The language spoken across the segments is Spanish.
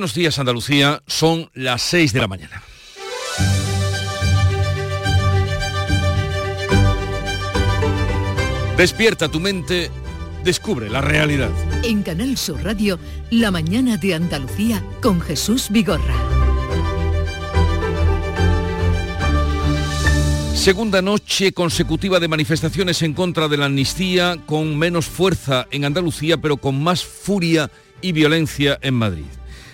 Buenos días Andalucía, son las 6 de la mañana. Despierta tu mente, descubre la realidad. En Canal Sur Radio, La mañana de Andalucía con Jesús Vigorra. Segunda noche consecutiva de manifestaciones en contra de la amnistía, con menos fuerza en Andalucía, pero con más furia y violencia en Madrid.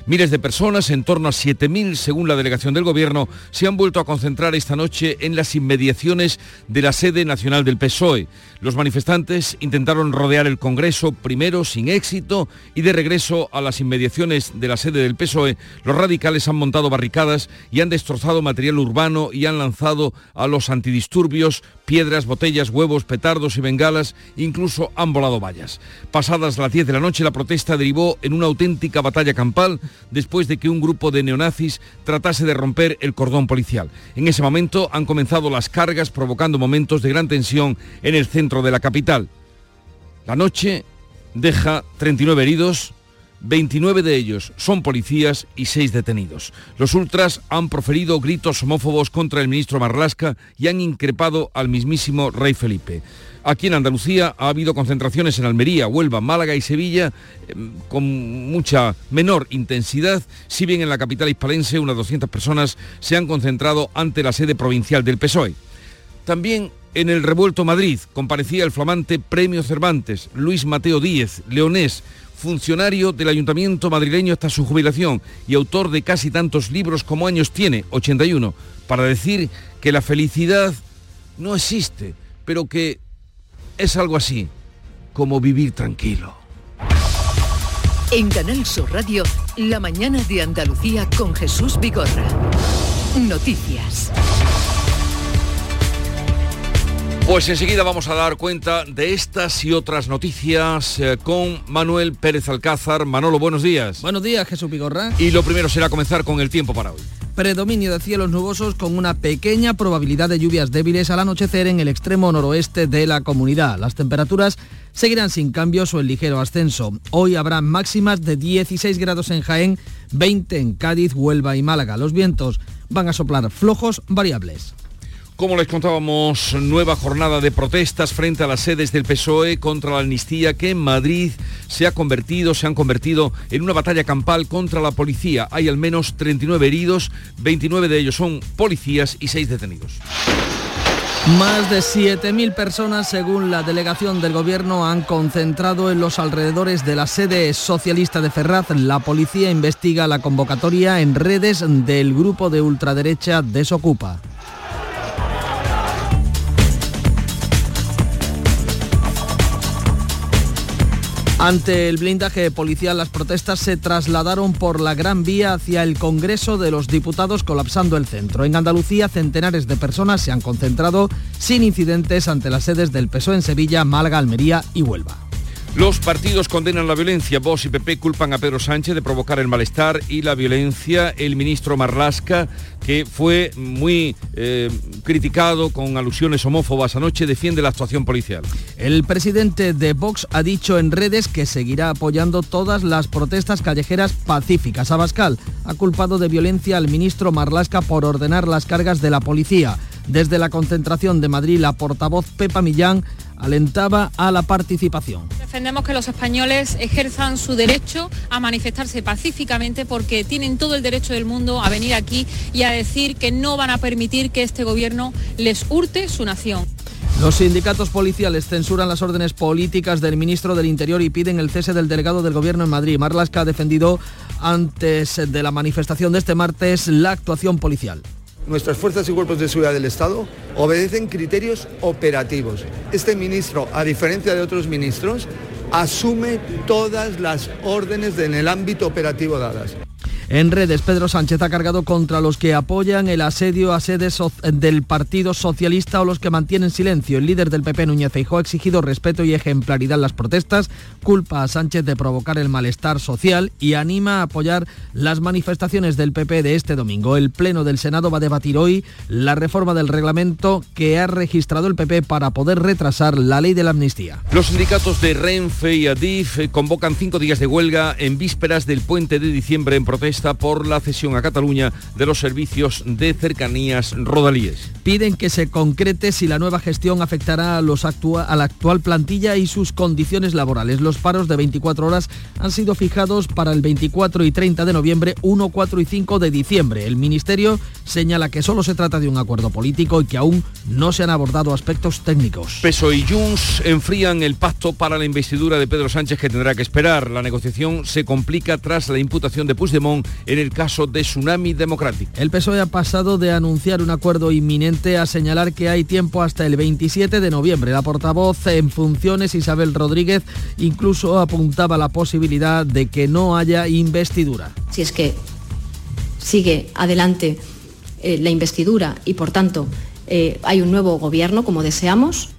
Miles de personas, en torno a 7.000 según la delegación del Gobierno, se han vuelto a concentrar esta noche en las inmediaciones de la sede nacional del PSOE. Los manifestantes intentaron rodear el Congreso, primero sin éxito, y de regreso a las inmediaciones de la sede del PSOE, los radicales han montado barricadas y han destrozado material urbano y han lanzado a los antidisturbios piedras, botellas, huevos, petardos y bengalas, incluso han volado vallas. Pasadas las 10 de la noche, la protesta derivó en una auténtica batalla campal después de que un grupo de neonazis tratase de romper el cordón policial. En ese momento han comenzado las cargas provocando momentos de gran tensión en el centro de la capital. La noche deja 39 heridos, 29 de ellos son policías y 6 detenidos. Los ultras han proferido gritos homófobos contra el ministro Marlasca y han increpado al mismísimo rey Felipe. Aquí en Andalucía ha habido concentraciones en Almería, Huelva, Málaga y Sevilla em, con mucha menor intensidad, si bien en la capital hispalense unas 200 personas se han concentrado ante la sede provincial del PSOE. También en el revuelto Madrid comparecía el flamante Premio Cervantes, Luis Mateo Díez, leonés, funcionario del Ayuntamiento madrileño hasta su jubilación y autor de casi tantos libros como años tiene, 81, para decir que la felicidad no existe, pero que es algo así, como vivir tranquilo. En Canal Sur Radio, la mañana de Andalucía con Jesús Vigorra. Noticias. Pues enseguida vamos a dar cuenta de estas y otras noticias eh, con Manuel Pérez Alcázar. Manolo, buenos días. Buenos días, Jesús Vigorra. Y lo primero será comenzar con el tiempo para hoy. Predominio de cielos nubosos con una pequeña probabilidad de lluvias débiles al anochecer en el extremo noroeste de la comunidad. Las temperaturas seguirán sin cambios o en ligero ascenso. Hoy habrá máximas de 16 grados en Jaén, 20 en Cádiz, Huelva y Málaga. Los vientos van a soplar flojos variables. Como les contábamos, nueva jornada de protestas frente a las sedes del PSOE contra la amnistía que en Madrid se ha convertido, se han convertido en una batalla campal contra la policía. Hay al menos 39 heridos, 29 de ellos son policías y 6 detenidos. Más de 7.000 personas, según la delegación del Gobierno, han concentrado en los alrededores de la sede socialista de Ferraz. La policía investiga la convocatoria en redes del grupo de ultraderecha Desocupa. Ante el blindaje policial, las protestas se trasladaron por la Gran Vía hacia el Congreso de los Diputados, colapsando el centro. En Andalucía, centenares de personas se han concentrado sin incidentes ante las sedes del PSOE en Sevilla, Málaga, Almería y Huelva. Los partidos condenan la violencia. Vox y PP culpan a Pedro Sánchez de provocar el malestar y la violencia. El ministro Marlasca, que fue muy eh, criticado con alusiones homófobas anoche, defiende la actuación policial. El presidente de Vox ha dicho en redes que seguirá apoyando todas las protestas callejeras pacíficas. Abascal ha culpado de violencia al ministro Marlasca por ordenar las cargas de la policía. Desde la concentración de Madrid, la portavoz Pepa Millán alentaba a la participación. Defendemos que los españoles ejerzan su derecho a manifestarse pacíficamente porque tienen todo el derecho del mundo a venir aquí y a decir que no van a permitir que este gobierno les hurte su nación. Los sindicatos policiales censuran las órdenes políticas del ministro del Interior y piden el cese del delegado del gobierno en Madrid. Marlasca ha defendido antes de la manifestación de este martes la actuación policial nuestras fuerzas y cuerpos de seguridad del Estado obedecen criterios operativos. Este ministro, a diferencia de otros ministros, asume todas las órdenes en el ámbito operativo dadas. En redes, Pedro Sánchez ha cargado contra los que apoyan el asedio a sedes del Partido Socialista o los que mantienen silencio. El líder del PP, Núñez Feijóo, ha exigido respeto y ejemplaridad en las protestas, culpa a Sánchez de provocar el malestar social y anima a apoyar las manifestaciones del PP de este domingo. El Pleno del Senado va a debatir hoy la reforma del reglamento que ha registrado el PP para poder retrasar la ley de la amnistía. Los sindicatos de Renfe y Adif convocan cinco días de huelga en vísperas del puente de diciembre en protesta protesta por la cesión a Cataluña de los servicios de cercanías rodalíes. Piden que se concrete si la nueva gestión afectará a, los a la actual plantilla y sus condiciones laborales. Los paros de 24 horas han sido fijados para el 24 y 30 de noviembre, 1, 4 y 5 de diciembre. El Ministerio señala que solo se trata de un acuerdo político y que aún no se han abordado aspectos técnicos. Peso y Junts enfrían el pacto para la investidura de Pedro Sánchez que tendrá que esperar. La negociación se complica tras la imputación de Puigdemont en el caso de Tsunami Democrático. El PSOE ha pasado de anunciar un acuerdo inminente a señalar que hay tiempo hasta el 27 de noviembre. La portavoz en funciones Isabel Rodríguez incluso apuntaba la posibilidad de que no haya investidura. Si es que sigue adelante eh, la investidura y por tanto eh, hay un nuevo gobierno como deseamos,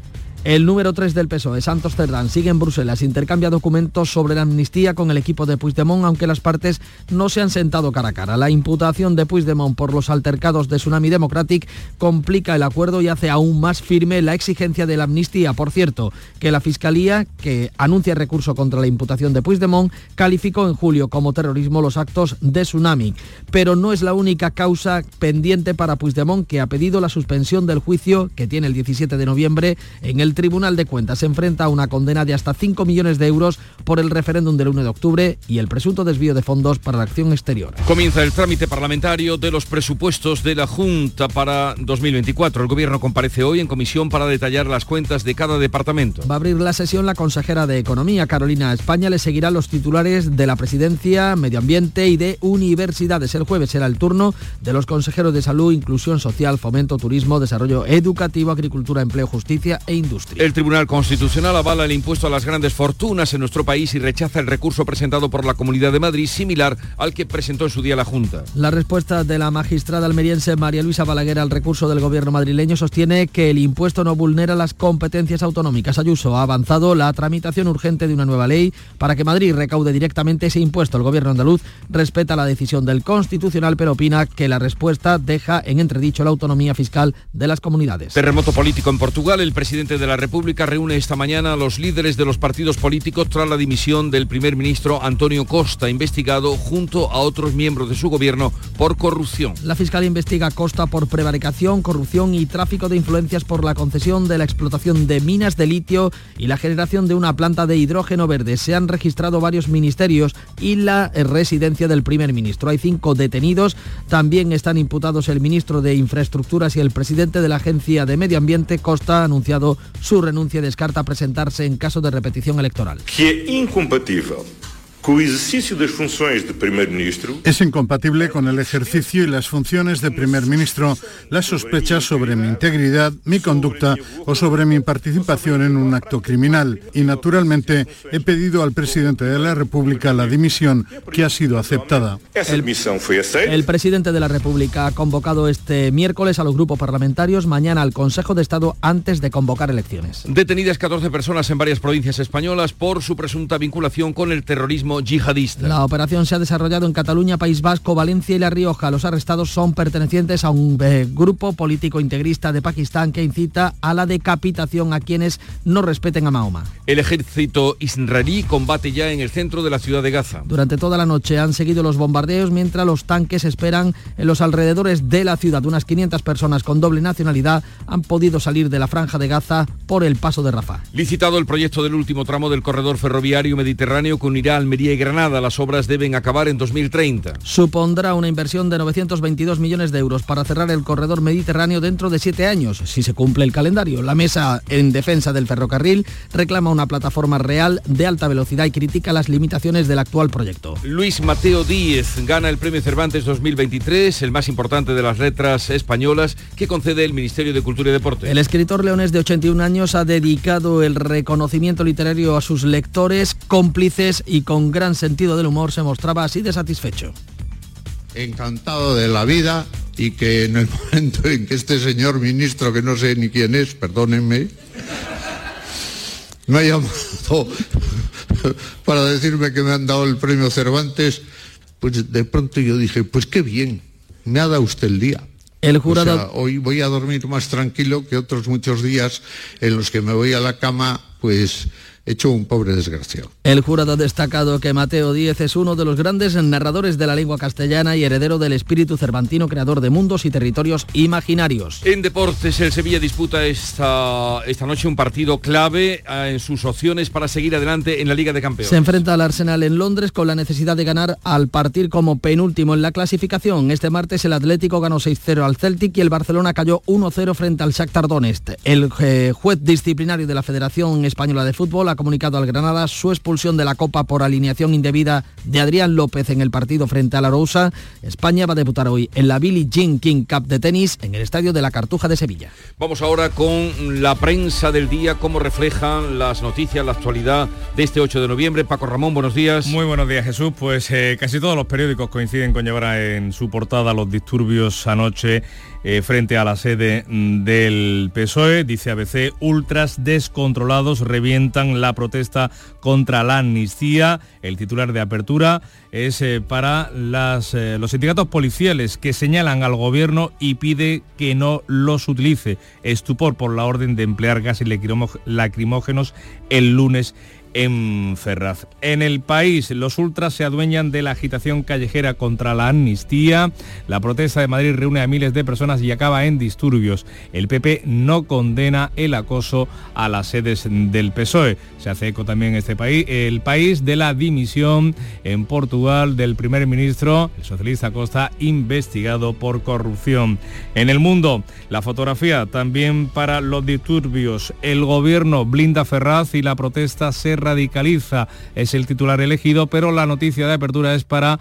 el número 3 del PSOE, Santos Cerdán, sigue en Bruselas, intercambia documentos sobre la amnistía con el equipo de Puigdemont, aunque las partes no se han sentado cara a cara. La imputación de Puigdemont por los altercados de Tsunami Democratic complica el acuerdo y hace aún más firme la exigencia de la amnistía. Por cierto, que la Fiscalía, que anuncia recurso contra la imputación de Puigdemont, calificó en julio como terrorismo los actos de Tsunami. Pero no es la única causa pendiente para Puigdemont, que ha pedido la suspensión del juicio que tiene el 17 de noviembre en el Tribunal de Cuentas se enfrenta a una condena de hasta 5 millones de euros por el referéndum del 1 de octubre y el presunto desvío de fondos para la acción exterior. Comienza el trámite parlamentario de los presupuestos de la Junta para 2024. El Gobierno comparece hoy en comisión para detallar las cuentas de cada departamento. Va a abrir la sesión la consejera de Economía, Carolina España. Le seguirán los titulares de la Presidencia, Medio Ambiente y de Universidades. El jueves será el turno de los consejeros de Salud, Inclusión Social, Fomento, Turismo, Desarrollo Educativo, Agricultura, Empleo, Justicia e Industria. El Tribunal Constitucional avala el impuesto a las grandes fortunas en nuestro país y rechaza el recurso presentado por la Comunidad de Madrid, similar al que presentó en su día la Junta. La respuesta de la magistrada almeriense María Luisa Balaguer al recurso del gobierno madrileño sostiene que el impuesto no vulnera las competencias autonómicas. Ayuso ha avanzado la tramitación urgente de una nueva ley para que Madrid recaude directamente ese impuesto. El gobierno andaluz respeta la decisión del Constitucional, pero opina que la respuesta deja en entredicho la autonomía fiscal de las comunidades. Terremoto político en Portugal. El presidente de la República reúne esta mañana a los líderes de los partidos políticos tras la dimisión del primer ministro Antonio Costa, investigado junto a otros miembros de su gobierno por corrupción. La Fiscalía investiga Costa por prevaricación, corrupción y tráfico de influencias por la concesión de la explotación de minas de litio y la generación de una planta de hidrógeno verde. Se han registrado varios ministerios y la residencia del primer ministro. Hay cinco detenidos. También están imputados el ministro de Infraestructuras y el presidente de la Agencia de Medio Ambiente. Costa ha anunciado su renuncia descarta presentarse en caso de repetición electoral. Que é incompatível con el ejercicio de funciones de primer ministro. Es incompatible con el ejercicio y las funciones de primer ministro las sospechas sobre mi integridad, mi conducta o sobre mi participación en un acto criminal. Y naturalmente he pedido al presidente de la República la dimisión que ha sido aceptada. El, el presidente de la República ha convocado este miércoles a los grupos parlamentarios, mañana al Consejo de Estado antes de convocar elecciones. Detenidas 14 personas en varias provincias españolas por su presunta vinculación con el terrorismo yihadista. La operación se ha desarrollado en Cataluña, País Vasco, Valencia y La Rioja. Los arrestados son pertenecientes a un eh, grupo político integrista de Pakistán que incita a la decapitación a quienes no respeten a Mahoma. El ejército israelí combate ya en el centro de la ciudad de Gaza. Durante toda la noche han seguido los bombardeos mientras los tanques esperan en los alrededores de la ciudad. Unas 500 personas con doble nacionalidad han podido salir de la franja de Gaza por el paso de Rafah. Licitado el proyecto del último tramo del corredor ferroviario mediterráneo que unirá Almería y Granada. Las obras deben acabar en 2030. Supondrá una inversión de 922 millones de euros para cerrar el corredor mediterráneo dentro de siete años, si se cumple el calendario. La mesa en defensa del ferrocarril reclama una plataforma real de alta velocidad y critica las limitaciones del actual proyecto. Luis Mateo Díez gana el Premio Cervantes 2023, el más importante de las letras españolas que concede el Ministerio de Cultura y Deporte. El escritor leonés de 81 años ha dedicado el reconocimiento literario a sus lectores, cómplices y con gran sentido del humor se mostraba así de satisfecho. Encantado de la vida y que en el momento en que este señor ministro, que no sé ni quién es, perdónenme, me ha llamado para decirme que me han dado el premio Cervantes, pues de pronto yo dije, pues qué bien, me ha dado usted el día. El jurado... O sea, hoy voy a dormir más tranquilo que otros muchos días en los que me voy a la cama, pues hecho un pobre desgraciado. El jurado ha destacado que Mateo Díez es uno de los grandes narradores de la lengua castellana y heredero del espíritu cervantino, creador de mundos y territorios imaginarios. En deportes, el Sevilla disputa esta, esta noche un partido clave eh, en sus opciones para seguir adelante en la Liga de Campeones. Se enfrenta al Arsenal en Londres con la necesidad de ganar al partir como penúltimo en la clasificación. Este martes el Atlético ganó 6-0 al Celtic y el Barcelona cayó 1-0 frente al Shakhtar Donetsk. El eh, juez disciplinario de la Federación Española de Fútbol ha comunicado al Granada su expulsión de la Copa por alineación indebida de Adrián López en el partido frente a la Rosa. España va a debutar hoy en la Billie Jean King Cup de tenis en el estadio de la Cartuja de Sevilla. Vamos ahora con la prensa del día, cómo reflejan las noticias, la actualidad de este 8 de noviembre. Paco Ramón, buenos días. Muy buenos días, Jesús. Pues eh, casi todos los periódicos coinciden con llevar en su portada los disturbios anoche eh, frente a la sede mm, del PSOE. Dice ABC, ultras descontrolados revientan la protesta contra la amnistía. El titular de apertura es eh, para eh, los sindicatos policiales que señalan al gobierno y pide que no los utilice. Estupor por la orden de emplear gases lacrimógenos el lunes en Ferraz. En el país, los ultras se adueñan de la agitación callejera contra la amnistía. La protesta de Madrid reúne a miles de personas y acaba en disturbios. El PP no condena el acoso a las sedes del PSOE. Se hace eco también este país, el país de la dimisión en Portugal del primer ministro, el socialista Costa, investigado por corrupción. En el mundo, la fotografía también para los disturbios. El gobierno blinda Ferraz y la protesta se radicaliza. Es el titular elegido, pero la noticia de apertura es para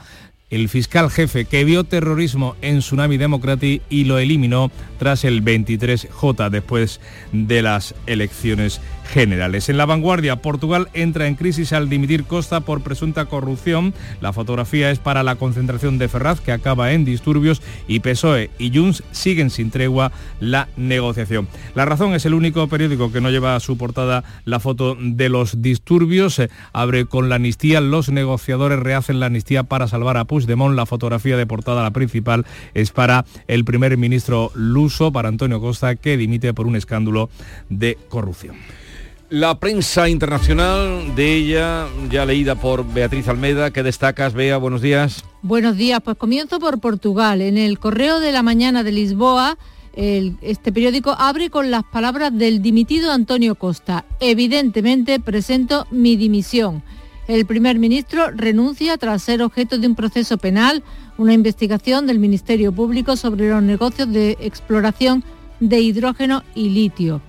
el fiscal jefe que vio terrorismo en Tsunami Democratic y lo eliminó tras el 23J después de las elecciones generales. En la vanguardia, Portugal entra en crisis al dimitir Costa por presunta corrupción. La fotografía es para la concentración de Ferraz, que acaba en disturbios, y PSOE y Junts siguen sin tregua la negociación. La Razón es el único periódico que no lleva a su portada la foto de los disturbios. abre con la amnistía. Los negociadores rehacen la amnistía para salvar a Puigdemont. La fotografía de portada, la principal, es para el primer ministro luso, para Antonio Costa, que dimite por un escándalo de corrupción. La prensa internacional de ella, ya leída por Beatriz Almeda, ¿qué destacas, Bea? Buenos días. Buenos días, pues comienzo por Portugal. En el Correo de la Mañana de Lisboa, este periódico abre con las palabras del dimitido Antonio Costa. Evidentemente presento mi dimisión. El primer ministro renuncia tras ser objeto de un proceso penal, una investigación del Ministerio Público sobre los negocios de exploración de hidrógeno y litio.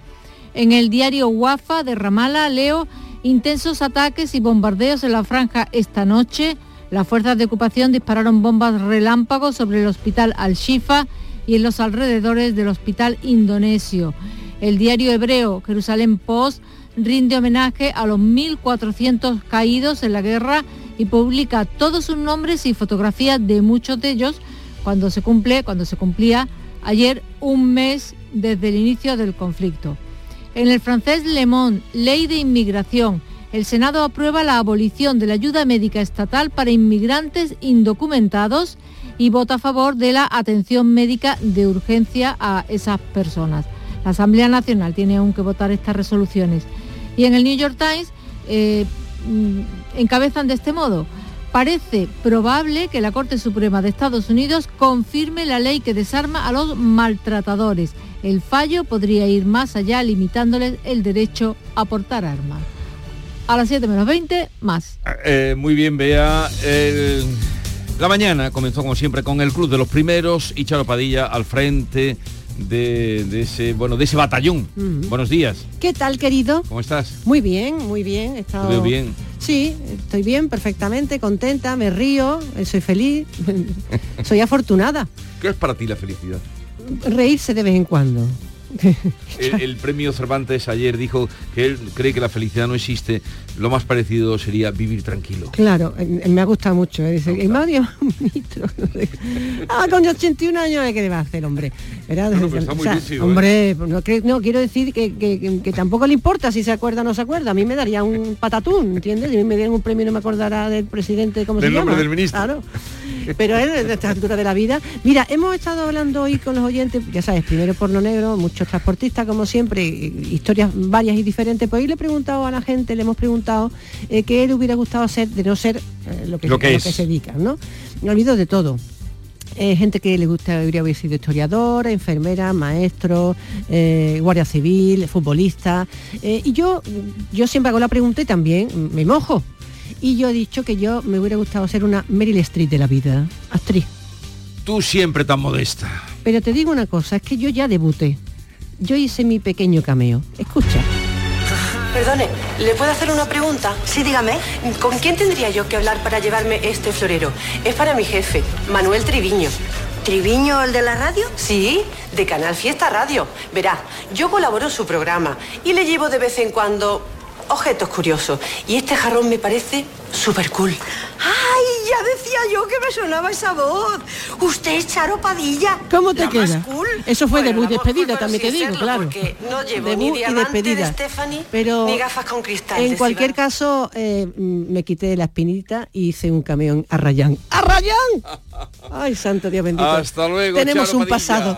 En el diario Wafa de Ramala leo intensos ataques y bombardeos en la franja esta noche. Las fuerzas de ocupación dispararon bombas relámpagos sobre el hospital Al-Shifa y en los alrededores del hospital indonesio. El diario hebreo Jerusalén Post rinde homenaje a los 1.400 caídos en la guerra y publica todos sus nombres y fotografías de muchos de ellos cuando se cumple, cuando se cumplía ayer un mes desde el inicio del conflicto. En el francés Le Monde, Ley de Inmigración, el Senado aprueba la abolición de la ayuda médica estatal para inmigrantes indocumentados y vota a favor de la atención médica de urgencia a esas personas. La Asamblea Nacional tiene aún que votar estas resoluciones. Y en el New York Times eh, mm, encabezan de este modo. Parece probable que la Corte Suprema de Estados Unidos confirme la ley que desarma a los maltratadores el fallo podría ir más allá limitándoles el derecho a portar armas. A las 7 menos 20, más. Eh, muy bien, Bea. La mañana comenzó como siempre con el Club de los Primeros y Charo Padilla al frente de, ese bueno de ese batallón. Buenos días. ¿Qué tal, querido? ¿Cómo estás? Muy bien, muy bien. He estado... bien. Sí, estoy bien, perfectamente, contenta, me río, soy feliz, soy afortunada. ¿Qué es para ti la felicidad? Reírse de vez en cuando. El, premio Cervantes ayer dijo que él cree que la felicidad no existe. Lo más parecido sería vivir tranquilo. Claro, me ha gustado mucho. ¿eh? Dice, y Mario, ah, con 81 años, ¿qué va a hacer, hombre? hombre, no, quiero decir que, tampoco le importa si se acuerda o no se acuerda. A mí me daría un patatún, ¿entiendes? Si me dieran un premio no me acordara del presidente, ¿cómo del se nombre del ministro. Claro. pero es de esta altura de la vida. Mira, hemos estado hablando hoy con los oyentes, ya sabes, primero porno negro, muchos transportistas, como siempre, historias varias y diferentes. Pues hoy le he preguntado a la gente, le hemos preguntado eh, qué le hubiera gustado hacer de no ser eh, lo, que, que, se dedica, ¿no? Ha habido de todo. Eh, gente que le gusta hubiera sido historiador, enfermera, maestro, guardia civil, futbolista. y yo, yo siempre hago la pregunta y también me mojo. Y yo he dicho que yo me hubiera gustado ser una Meryl Streep de la vida, actriz. Tú siempre tan modesta. Pero te digo una cosa, es que yo ya debuté. Yo hice mi pequeño cameo. Escucha. Perdone, ¿le puedo hacer una pregunta? Sí, dígame. ¿Con quién tendría yo que hablar para llevarme este florero? Es para mi jefe, Manuel Triviño. ¿Triviño, el de la radio? Sí, de Canal Fiesta Radio. Verá, yo colaboro en su programa y le llevo de vez en cuando objetos curiosos. Y este jarrón me parece súper cool. ¡Ay! Ya decía yo que me sonaba esa voz. Usted es Charo Padilla. ¿Cómo te queda? Eso fue debut y despedida, también te digo, claro. No llevo debut ni y despedida. De Stephanie, pero ni gafas con cristal. En cualquier caso, eh, me quité la espinita y hice un camión a Rayán. ¡A Rayán! ¡Ay, santo Dios bendito! Hasta luego. Tenemos un pasado.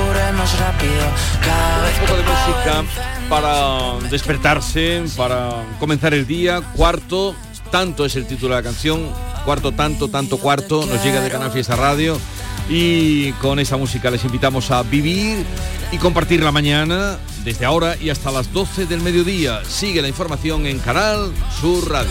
tiempo corre más rápido cada vez Un poco de música para despertarse, para comenzar el día. Cuarto, tanto es el título de la canción. Cuarto, tanto, tanto, cuarto. Nos llega de Canal Fiesta Radio. Y con esa música les invitamos a vivir y compartir la mañana desde ahora y hasta las 12 del mediodía. Sigue la información en Canal Sur Radio.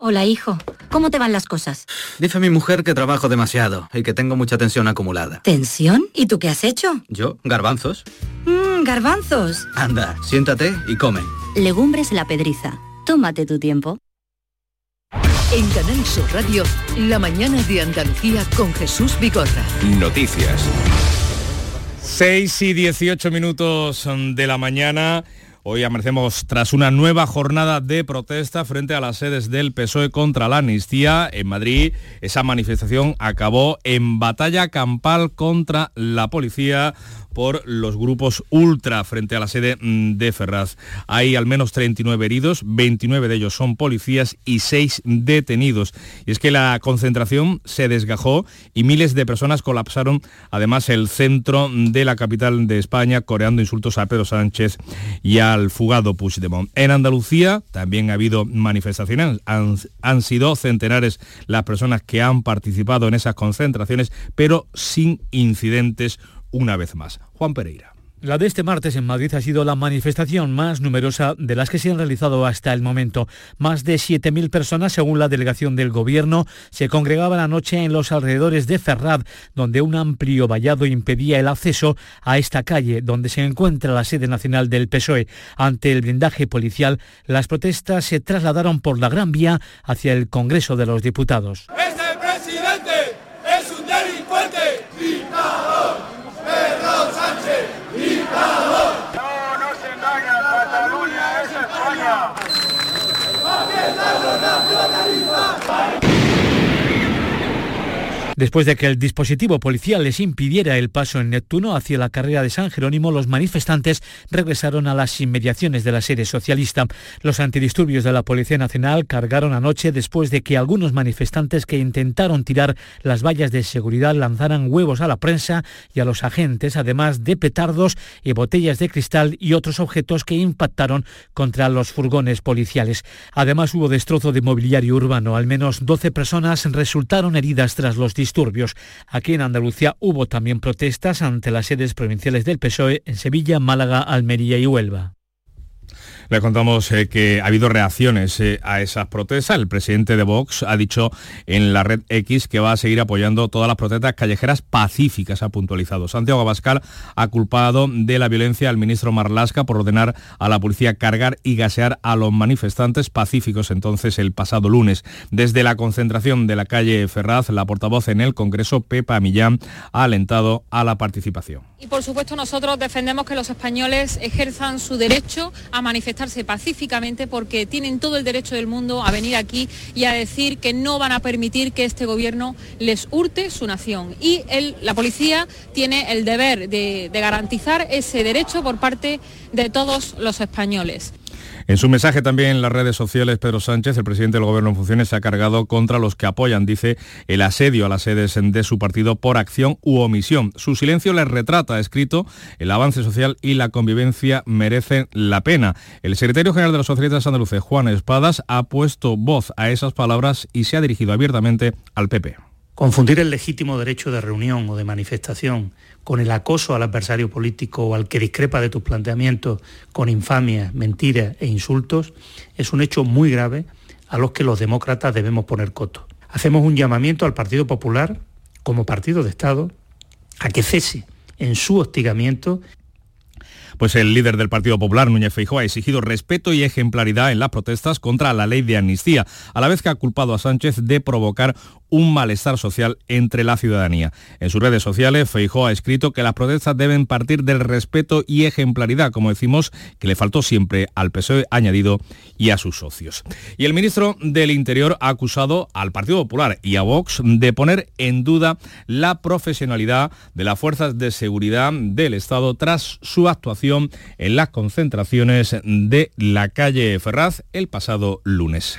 Hola, hijo. ¿Cómo te van las cosas? Dice mi mujer que trabajo demasiado y que tengo mucha tensión acumulada. ¿Tensión? ¿Y tú qué has hecho? Yo, garbanzos. Mmm, garbanzos. Anda, siéntate y come. Legumbres la pedriza. Tómate tu tiempo. En Canal Sur Radio, la mañana de Andalucía con Jesús Vigorra. Noticias. 6 y 18 minutos de la mañana. Hoy amanecemos tras una nueva jornada de protesta frente a las sedes del PSOE contra la amnistía en Madrid. Esa manifestación acabó en batalla campal contra la policía por los grupos ultra frente a la sede mm, de Ferraz. Hay al menos 39 heridos, 29 de ellos son policías y 6 detenidos. Y es que la concentración se desgajó y miles de personas colapsaron además el centro de la capital de España coreando insultos a Pedro Sánchez y al fugado Puigdemont. En Andalucía también ha habido manifestaciones, han, han sido centenares las personas que han participado en esas concentraciones, pero sin incidentes una vez más. Juan Pereira. La de este martes en Madrid ha sido la manifestación más numerosa de las que se han realizado hasta el momento. Más de 7.000 personas, según la delegación del Gobierno, se congregaban anoche en los alrededores de Ferrad, donde un amplio vallado impedía el acceso a esta calle, donde se encuentra la sede nacional del PSOE. Ante el blindaje policial, las protestas se trasladaron por la Gran Vía hacia el Congreso de los Diputados. Después de que el dispositivo policial les impidiera el paso en Neptuno hacia la carrera de San Jerónimo, los manifestantes regresaron a las inmediaciones de la sede socialista. Los antidisturbios de la Policía Nacional cargaron anoche después de que algunos manifestantes que intentaron tirar las vallas de seguridad lanzaran huevos a la prensa y a los agentes, además de petardos y botellas de cristal y otros objetos que impactaron contra los furgones policiales. Además hubo destrozo de mobiliario urbano. Al menos 12 personas resultaron heridas tras los disturbios. Aquí en Andalucía hubo también protestas ante las sedes provinciales del PSOE en Sevilla, Málaga, Almería y Huelva. Le contamos eh, que ha habido reacciones eh, a esas protestas. El presidente de Vox ha dicho en la red X que va a seguir apoyando todas las protestas callejeras pacíficas, ha puntualizado. Santiago Abascal ha culpado de la violencia al ministro Marlasca por ordenar a la policía cargar y gasear a los manifestantes pacíficos entonces el pasado lunes. Desde la concentración de la calle Ferraz, la portavoz en el Congreso, Pepa Millán, ha alentado a la participación. Y por supuesto nosotros defendemos que los españoles ejerzan su derecho a manifestar pacíficamente porque tienen todo el derecho del mundo a venir aquí y a decir que no van a permitir que este gobierno les hurte su nación. Y la policía tiene el deber de garantizar ese derecho por parte de todos los españoles. En su mensaje también en las redes sociales, Pedro Sánchez, el presidente del Gobierno en funciones, se ha cargado contra los que apoyan, dice, el asedio a las sedes de su partido por acción u omisión. Su silencio les retrata, ha escrito, el avance social y la convivencia merecen la pena. El secretario general de los socialistas andaluces, Juan Espadas, ha puesto voz a esas palabras y se ha dirigido abiertamente al PP. Confundir el legítimo derecho de reunión o de manifestación con el acoso al adversario político o al que discrepa de tus planteamientos con infamias, mentiras e insultos es un hecho muy grave a los que los demócratas debemos poner coto. Hacemos un llamamiento al Partido Popular, como partido de Estado, a que cese en su hostigamiento pues el líder del Partido Popular, Núñez Feijóo, ha exigido respeto y ejemplaridad en las protestas contra la ley de amnistía, a la vez que ha culpado a Sánchez de provocar un malestar social entre la ciudadanía. En sus redes sociales, Feijóo ha escrito que las protestas deben partir del respeto y ejemplaridad, como decimos, que le faltó siempre al PSOE añadido y a sus socios. Y el ministro del Interior ha acusado al Partido Popular y a Vox de poner en duda la profesionalidad de las fuerzas de seguridad del Estado tras su actuación en las concentraciones de la calle Ferraz el pasado lunes.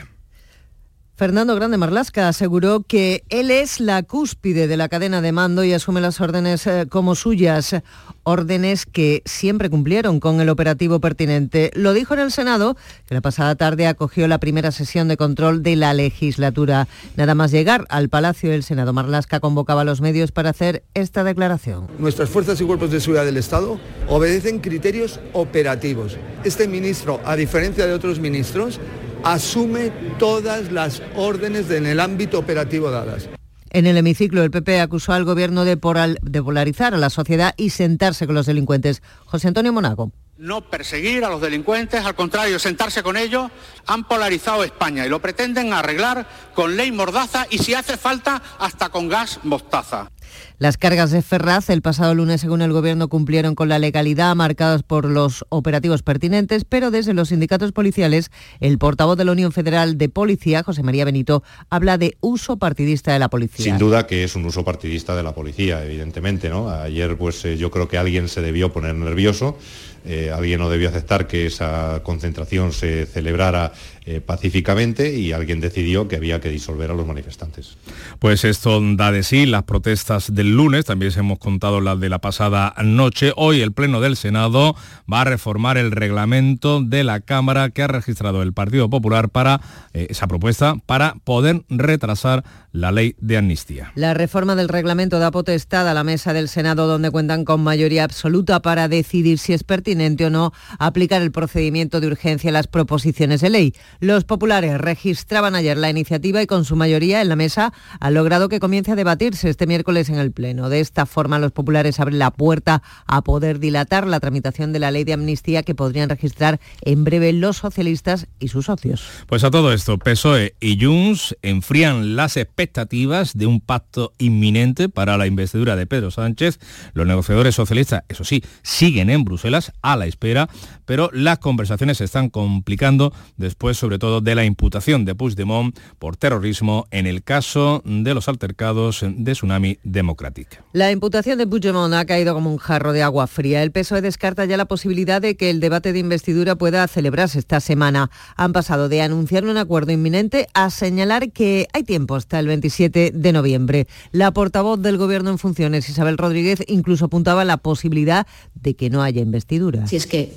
Fernando Grande Marlasca aseguró que él es la cúspide de la cadena de mando y asume las órdenes eh, como suyas, órdenes que siempre cumplieron con el operativo pertinente. Lo dijo en el Senado, que la pasada tarde acogió la primera sesión de control de la legislatura. Nada más llegar al Palacio del Senado, Marlasca convocaba a los medios para hacer esta declaración. Nuestras fuerzas y cuerpos de seguridad del Estado obedecen criterios operativos. Este ministro, a diferencia de otros ministros, asume todas las órdenes en el ámbito operativo dadas. En el hemiciclo, el PP acusó al gobierno de, de polarizar a la sociedad y sentarse con los delincuentes. José Antonio Monago no perseguir a los delincuentes, al contrario, sentarse con ellos, han polarizado España y lo pretenden arreglar con ley mordaza y si hace falta hasta con gas mostaza. Las cargas de Ferraz el pasado lunes, según el Gobierno, cumplieron con la legalidad marcadas por los operativos pertinentes, pero desde los sindicatos policiales, el portavoz de la Unión Federal de Policía, José María Benito, habla de uso partidista de la policía. Sin duda que es un uso partidista de la policía, evidentemente. ¿no? Ayer pues eh, yo creo que alguien se debió poner nervioso eh, alguien no debió aceptar que esa concentración se celebrara eh, pacíficamente y alguien decidió que había que disolver a los manifestantes. Pues esto da de sí las protestas del lunes, también hemos contado las de la pasada noche. Hoy el Pleno del Senado va a reformar el reglamento de la Cámara que ha registrado el Partido Popular para eh, esa propuesta para poder retrasar la ley de amnistía. La reforma del reglamento da potestad a la mesa del Senado donde cuentan con mayoría absoluta para decidir si es pertinente o no aplicar el procedimiento de urgencia a las proposiciones de ley. Los populares registraban ayer la iniciativa y con su mayoría en la mesa han logrado que comience a debatirse este miércoles en el Pleno. De esta forma, los populares abren la puerta a poder dilatar la tramitación de la ley de amnistía que podrían registrar en breve los socialistas y sus socios. Pues a todo esto, PSOE y Junts enfrían las expectativas de un pacto inminente para la investidura de Pedro Sánchez. Los negociadores socialistas, eso sí, siguen en Bruselas a la espera, pero las conversaciones se están complicando después sobre todo de la imputación de Puigdemont por terrorismo en el caso de los altercados de Tsunami Democratic. La imputación de Puigdemont ha caído como un jarro de agua fría. El PSOE descarta ya la posibilidad de que el debate de investidura pueda celebrarse esta semana. Han pasado de anunciar un acuerdo inminente a señalar que hay tiempo hasta el 27 de noviembre. La portavoz del Gobierno en funciones, Isabel Rodríguez, incluso apuntaba la posibilidad de que no haya investidura. Si es que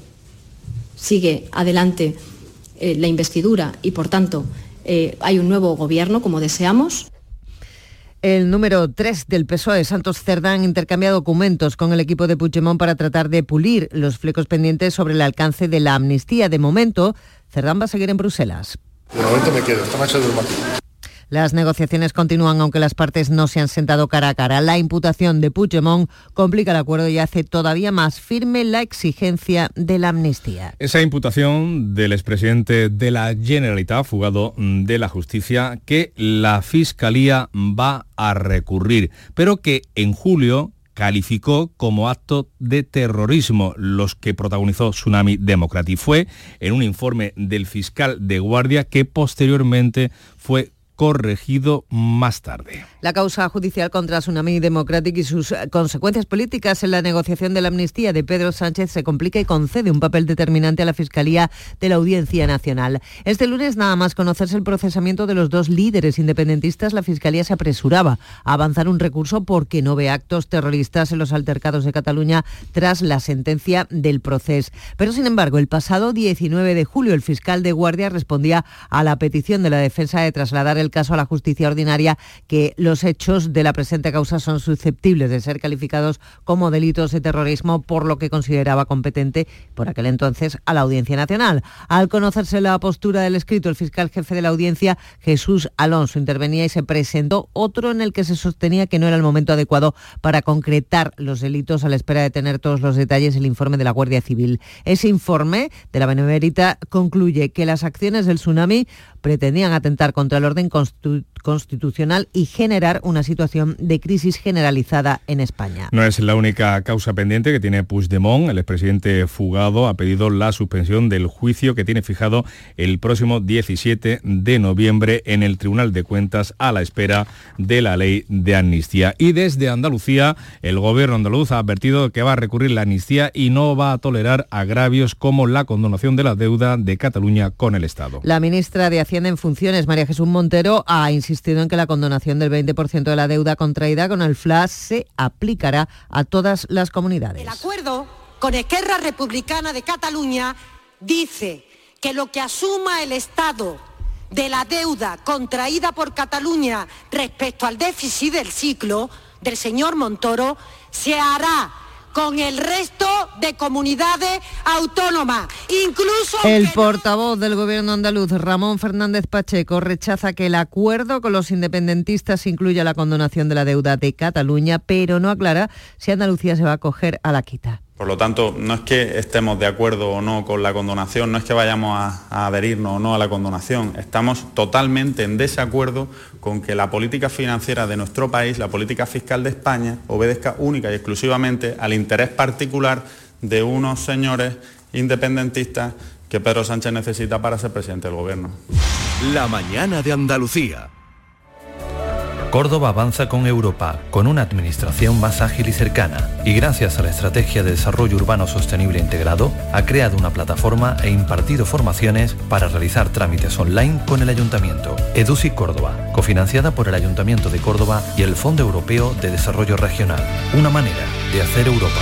sigue adelante eh, la investidura y, por tanto, eh, hay un nuevo gobierno, como deseamos, el número 3 del PSOE, Santos Cerdán, intercambia documentos con el equipo de Puigdemont para tratar de pulir los flecos pendientes sobre el alcance de la amnistía. De momento, Cerdán va a seguir en Bruselas. De momento me quedo, noche duermo aquí. Las negociaciones continúan aunque las partes no se han sentado cara a cara. La imputación de Puigdemont complica el acuerdo y hace todavía más firme la exigencia de la amnistía. Esa imputación del expresidente de la Generalitat, fugado de la justicia, que la Fiscalía va a recurrir, pero que en julio calificó como acto de terrorismo los que protagonizó Tsunami Democratic. Fue en un informe del fiscal de guardia que posteriormente fue corregido más tarde. La causa judicial contra Tsunami Democratic y sus consecuencias políticas en la negociación de la amnistía de Pedro Sánchez se complica y concede un papel determinante a la Fiscalía de la Audiencia Nacional. Este lunes, nada más conocerse el procesamiento de los dos líderes independentistas, la Fiscalía se apresuraba a avanzar un recurso porque no ve actos terroristas en los altercados de Cataluña tras la sentencia del proceso. Pero, sin embargo, el pasado 19 de julio, el fiscal de guardia respondía a la petición de la defensa de trasladar el caso a la justicia ordinaria que los hechos de la presente causa son susceptibles de ser calificados como delitos de terrorismo, por lo que consideraba competente por aquel entonces a la Audiencia Nacional. Al conocerse la postura del escrito, el fiscal jefe de la audiencia, Jesús Alonso, intervenía y se presentó otro en el que se sostenía que no era el momento adecuado para concretar los delitos a la espera de tener todos los detalles el informe de la Guardia Civil. Ese informe de la Benemérita concluye que las acciones del tsunami pretendían atentar contra el orden constitucional y generar una situación de crisis generalizada en España. No es la única causa pendiente que tiene Puigdemont. El expresidente fugado ha pedido la suspensión del juicio que tiene fijado el próximo 17 de noviembre en el Tribunal de Cuentas a la espera de la ley de amnistía. Y desde Andalucía, el gobierno andaluz ha advertido que va a recurrir la amnistía y no va a tolerar agravios como la condonación de la deuda de Cataluña con el Estado. La ministra de en funciones, María Jesús Montero, ha insistido en que la condonación del 20% de la deuda contraída con el FLAS se aplicará a todas las comunidades. El acuerdo con Esquerra Republicana de Cataluña dice que lo que asuma el Estado de la deuda contraída por Cataluña respecto al déficit del ciclo del señor Montoro se hará con el resto de comunidades autónomas, incluso... El portavoz del gobierno andaluz, Ramón Fernández Pacheco, rechaza que el acuerdo con los independentistas incluya la condonación de la deuda de Cataluña, pero no aclara si Andalucía se va a acoger a la quita. Por lo tanto, no es que estemos de acuerdo o no con la condonación, no es que vayamos a, adherirnos o no a la condonación, estamos totalmente en desacuerdo con que la política financiera de nuestro país, la política fiscal de España, obedezca única y exclusivamente al interés particular de unos señores independentistas que Pedro Sánchez necesita para ser presidente del gobierno. La mañana de Andalucía. Córdoba avanza con Europa, con una administración más ágil y cercana, y gracias a la Estrategia de Desarrollo Urbano Sostenible Integrado, ha creado una plataforma e impartido formaciones para realizar trámites online con el Ayuntamiento. EDUSI Córdoba, cofinanciada por el Ayuntamiento de Córdoba y el Fondo Europeo de Desarrollo Regional. Una manera de hacer Europa.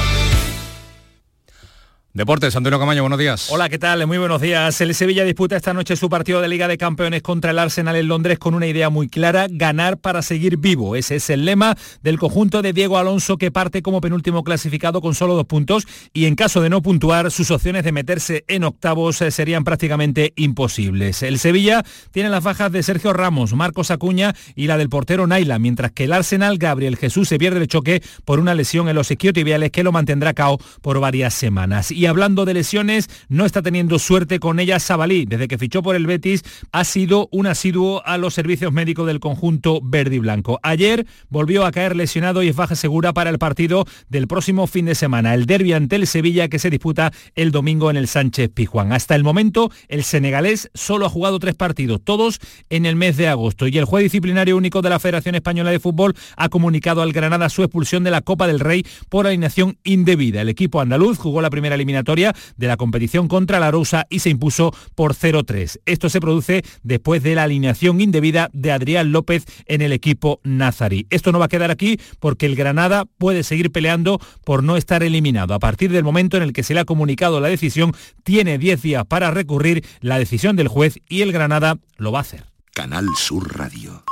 Deportes, Antonio Camaño, buenos días. Hola, ¿qué tal? Muy buenos días. El Sevilla disputa esta noche su partido de Liga de Campeones contra el Arsenal en Londres con una idea muy clara, ganar para seguir vivo. Ese es el lema del conjunto de Diego Alonso que parte como penúltimo clasificado con solo dos puntos y en caso de no puntuar, sus opciones de meterse en octavos eh, serían prácticamente imposibles. El Sevilla tiene las bajas de Sergio Ramos, Marcos Acuña y la del portero Naila, mientras que el Arsenal, Gabriel Jesús, se pierde el choque por una lesión en los isquiotibiales que lo mantendrá cao por varias semanas. Y hablando de lesiones, no está teniendo suerte con ella Sabalí. Desde que fichó por el Betis, ha sido un asiduo a los servicios médicos del conjunto verde y blanco. Ayer volvió a caer lesionado y es baja segura para el partido del próximo fin de semana, el derbi ante el Sevilla que se disputa el domingo en el Sánchez Pijuán. Hasta el momento, el senegalés solo ha jugado tres partidos, todos en el mes de agosto. Y el juez disciplinario único de la Federación Española de Fútbol ha comunicado al Granada su expulsión de la Copa del Rey por alineación indebida. El equipo andaluz jugó la primera eliminatoria de la competición contra la Rosa y se impuso por 0-3. Esto se produce después de la alineación indebida de Adrián López en el equipo nazarí. Esto no va a quedar aquí porque el Granada puede seguir peleando por no estar eliminado. A partir del momento en el que se le ha comunicado la decisión, tiene 10 días para recurrir la decisión del juez y el Granada lo va a hacer. Canal Sur Radio.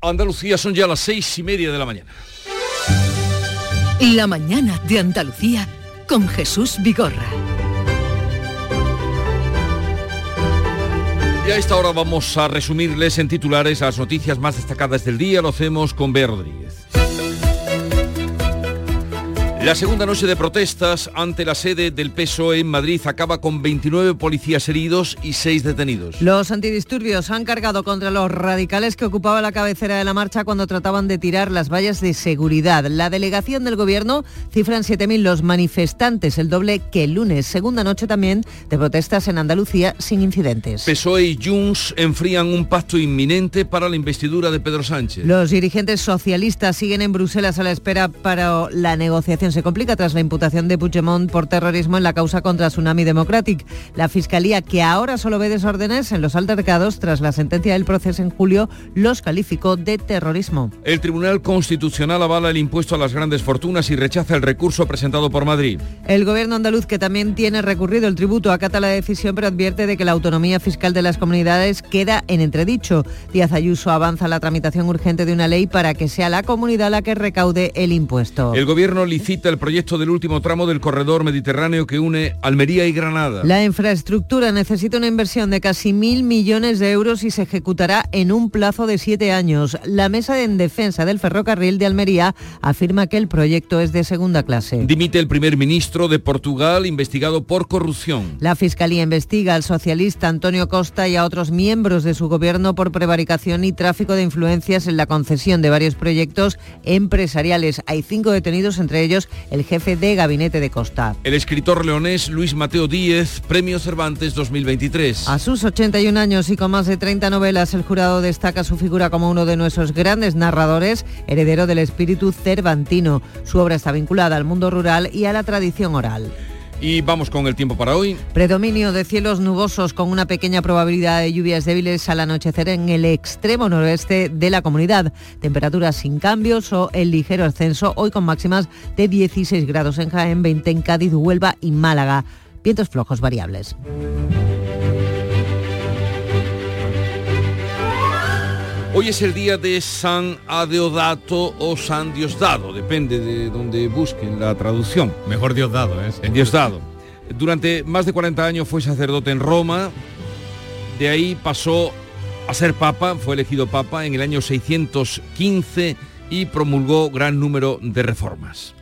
Andalucía son ya las seis y media de la mañana. La mañana de Andalucía con Jesús Vigorra. Y a esta hora vamos a resumirles en titulares las noticias más destacadas del día. Lo hacemos con Bea La segunda noche de protestas ante la sede del PSOE en Madrid acaba con 29 policías heridos y 6 detenidos. Los antidisturbios han cargado contra los radicales que ocupaban la cabecera de la marcha cuando trataban de tirar las vallas de seguridad. La delegación del gobierno cifra en 7.000 los manifestantes, el doble que el lunes. Segunda noche también de protestas en Andalucía sin incidentes. PSOE y Junts enfrían un pacto inminente para la investidura de Pedro Sánchez. Los dirigentes socialistas siguen en Bruselas a la espera para la negociación se complica tras la imputación de Puigdemont por terrorismo en la causa contra Tsunami Democratic. La Fiscalía, que ahora solo ve desórdenes en los altercados tras la sentencia del proceso en julio, los calificó de terrorismo. El Tribunal Constitucional avala el impuesto a las grandes fortunas y rechaza el recurso presentado por Madrid. El gobierno andaluz, que también tiene recurrido el tributo, acata la decisión, pero advierte de que la autonomía fiscal de las comunidades queda en entredicho. Díaz Ayuso avanza la tramitación urgente de una ley para que sea la comunidad la que recaude el impuesto. El gobierno licita el proyecto del último tramo del corredor mediterráneo que une Almería y Granada. La infraestructura necesita una inversión de casi mil millones de euros y se ejecutará en un plazo de siete años. La mesa en defensa del ferrocarril de Almería afirma que el proyecto es de segunda clase. Dimite el primer ministro de Portugal investigado por corrupción. La Fiscalía investiga al socialista Antonio Costa y a otros miembros de su gobierno por prevaricación y tráfico de influencias en la concesión de varios proyectos empresariales. Hay cinco detenidos, entre ellos el jefe de gabinete de Costa. El escritor leonés Luis Mateo Díez, Premio Cervantes 2023. A sus 81 años y con más de 30 novelas, el jurado destaca su figura como uno de nuestros grandes narradores, heredero del espíritu cervantino. Su obra está vinculada al mundo rural y a la tradición oral. Y vamos con el tiempo para hoy. Predominio de cielos nubosos con una pequeña probabilidad de lluvias débiles al anochecer en el extremo noroeste de la comunidad. Temperaturas sin cambios o el ligero ascenso, hoy con máximas de 16 grados en Jaén, 20 en Cádiz, Huelva y Málaga. Vientos flojos variables. Hoy es el día de San Adeodato o San Diosdado, depende de donde busquen la traducción. Mejor Diosdado, ¿eh? El Diosdado. Durante más de 40 años fue sacerdote en Roma, de ahí pasó a ser papa, fue elegido papa en el año 615 y promulgó gran número de reformas.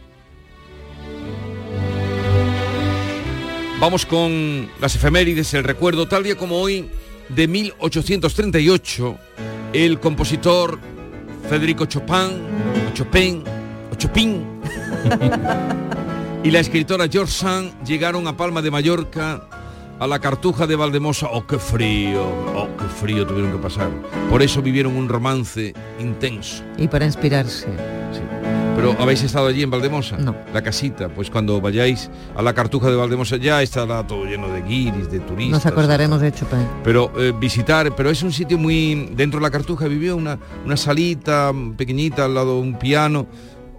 Vamos con las efemérides, el recuerdo, tal día como hoy, de 1838, el compositor Federico Chopin, Chopin, Chopin, y la escritora George Sand llegaron a Palma de Mallorca, a la Cartuja de Valdemosa. ¡Oh, qué frío! ¡Oh, qué frío tuvieron que pasar! Por eso vivieron un romance intenso. Y para inspirarse. Pero ¿habéis estado allí en Valdemosa? No. La casita, pues cuando vayáis a la Cartuja de Valdemosa ya estará todo lleno de guiris, de turistas. Nos acordaremos de Chopin. Pero eh, visitar, pero es un sitio muy... Dentro de la Cartuja vivió una, una salita pequeñita al lado de un piano.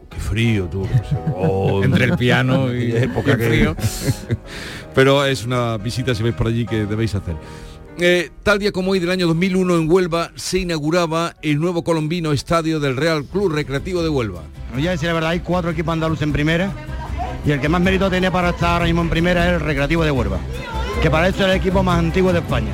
Qué frío tú. Entre el piano y época el que- frío. Pero es una visita, si vais por allí, que debéis hacer. Eh, tal día como hoy del año 2001 en Huelva se inauguraba el nuevo colombino estadio del Real Club Recreativo de Huelva. Voy a decir la verdad, hay cuatro equipos andaluces en primera y el que más mérito tiene para estar ahora mismo en primera es el Recreativo de Huelva, que para eso es el equipo más antiguo de España.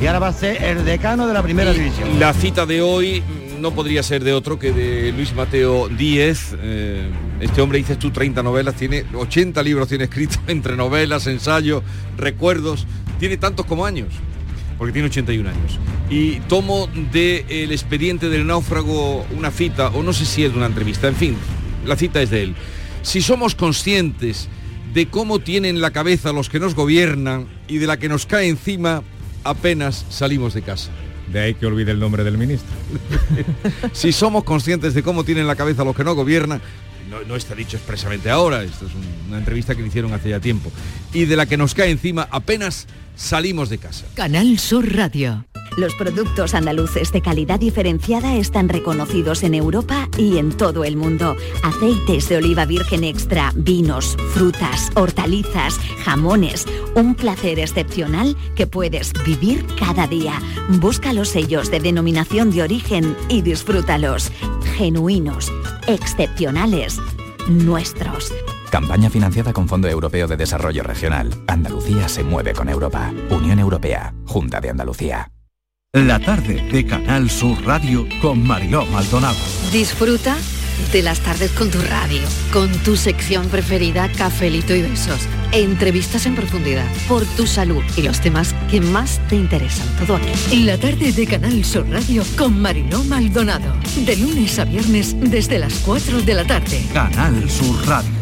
Y ahora va a ser el decano de la primera división. La cita de hoy no podría ser de otro que de Luis Mateo Díez. Eh, este hombre, dices tú, 30 novelas, tiene 80 libros, tiene escritos entre novelas, ensayos, recuerdos. Tiene tantos como años, porque tiene 81 años. Y tomo de el expediente del náufrago una cita, o no sé si es una entrevista, en fin, la cita es de él. Si somos conscientes de cómo tienen la cabeza los que nos gobiernan y de la que nos cae encima, apenas salimos de casa. De ahí que olvide el nombre del ministro. si somos conscientes de cómo tienen la cabeza los que no gobiernan, no, no está dicho expresamente ahora, esto es un- una entrevista que le hicieron hace ya tiempo, y de la que nos cae encima, apenas salimos de casa. Canal Sur Radio. Los productos andaluces de calidad diferenciada están reconocidos en Europa y en todo el mundo. Aceites de oliva virgen extra, vinos, frutas, hortalizas, jamones. Un placer excepcional que puedes vivir cada día. Busca los sellos de denominación de origen y disfrútalos. Genuinos, excepcionales, nuestros. Campaña financiada con Fondo Europeo de Desarrollo Regional. Andalucía se mueve con Europa. Unión Europea. Junta de Andalucía. La tarde de Canal Sur Radio con Mariló Maldonado. Disfruta de las tardes con tu radio, con tu sección preferida, cafelito y besos, entrevistas en profundidad, por tu salud y los temas que más te interesan. Todo aquí. La tarde de Canal Sur Radio con Mariló Maldonado. De lunes a viernes desde las 4 de la tarde. Canal Sur Radio.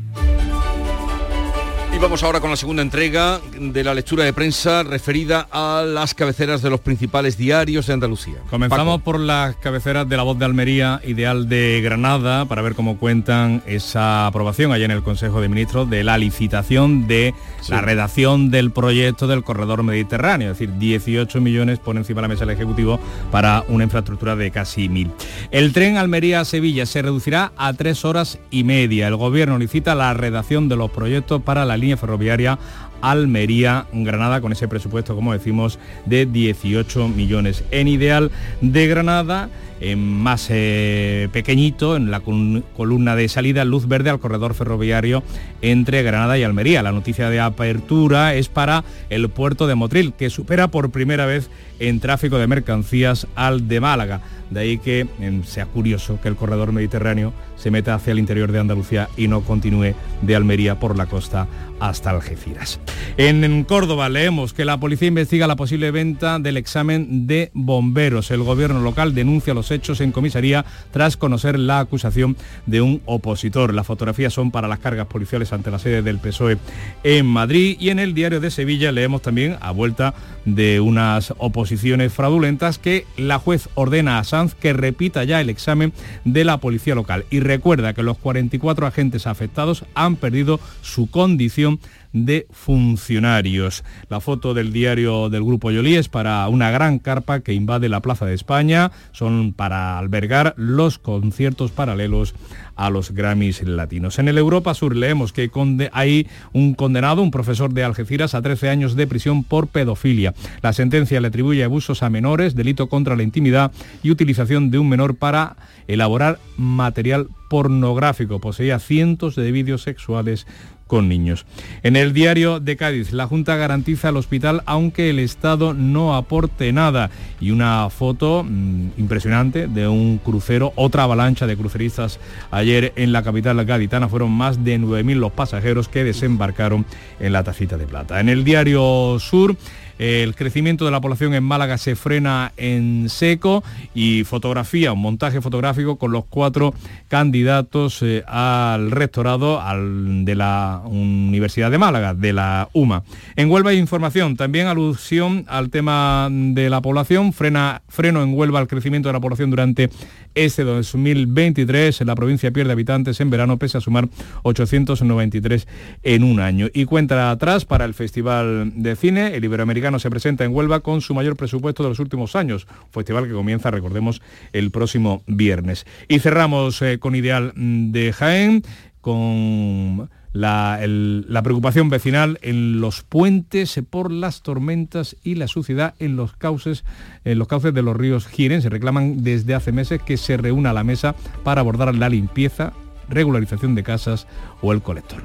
Vamos ahora con la segunda entrega de la lectura de prensa referida a las cabeceras de los principales diarios de Andalucía. Comenzamos por las cabeceras de La Voz de Almería, Ideal de Granada, para ver cómo cuentan esa aprobación allá en el Consejo de Ministros de la licitación de Sí. la redacción del proyecto del corredor mediterráneo, es decir, 18 millones por encima de la mesa del Ejecutivo para una infraestructura de casi mil. El tren Almería-Sevilla se reducirá a tres horas y media. El Gobierno licita la redacción de los proyectos para la línea ferroviaria Almería-Granada con ese presupuesto, como decimos, de 18 millones. En Ideal de Granada, más eh, pequeñito, en la col- columna de salida, luz verde al corredor ferroviario entre Granada y Almería. La noticia de apertura es para el puerto de Motril, que supera por primera vez en tráfico de mercancías al de Málaga. De ahí que em, sea curioso que el corredor mediterráneo se meta hacia el interior de Andalucía y no continúe de Almería por la costa hasta Algeciras. En, en Córdoba leemos que la policía investiga la posible venta del examen de bomberos. El gobierno local denuncia los hechos en comisaría tras conocer la acusación de un opositor. Las fotografías son para las cargas policiales ante la sede del PSOE en Madrid y en el diario de Sevilla leemos también a vuelta de unas oposiciones fraudulentas que la juez ordena a Sanz que repita ya el examen de la policía local y recuerda que los 44 agentes afectados han perdido su condición de funcionarios. La foto del diario del Grupo Yolí es para una gran carpa que invade la Plaza de España. Son para albergar los conciertos paralelos a los Grammys latinos. En el Europa Sur leemos que hay un condenado, un profesor de Algeciras, a 13 años de prisión por pedofilia. La sentencia le atribuye abusos a menores, delito contra la intimidad y utilización de un menor para elaborar material pornográfico. Poseía cientos de vídeos sexuales con niños. En el diario de Cádiz, la Junta garantiza el hospital aunque el Estado no aporte nada. Y una foto mm, impresionante de un crucero, otra avalancha de cruceristas ayer en la capital gaditana. Fueron más de 9.000 los pasajeros que desembarcaron en la tacita de plata. En el diario Sur, el crecimiento de la población en Málaga se frena en seco y fotografía, un montaje fotográfico con los cuatro candidatos eh, al rectorado al- de la Universidad de Málaga, de la UMA. En Huelva hay información, también alusión al tema de la población, frena, freno en Huelva al crecimiento de la población durante este 2023. La provincia pierde habitantes en verano pese a sumar 893 en un año. Y cuenta atrás para el Festival de Cine, el Iberoamericano se presenta en Huelva con su mayor presupuesto de los últimos años. Festival que comienza, recordemos, el próximo viernes. Y cerramos eh, con Ideal de Jaén, con la, preocupación vecinal en los puentes por las tormentas y la suciedad en los cauces, en los cauces de los ríos Giren. Se reclaman desde hace meses que se reúna a la mesa para abordar la limpieza, regularización de casas o el colector.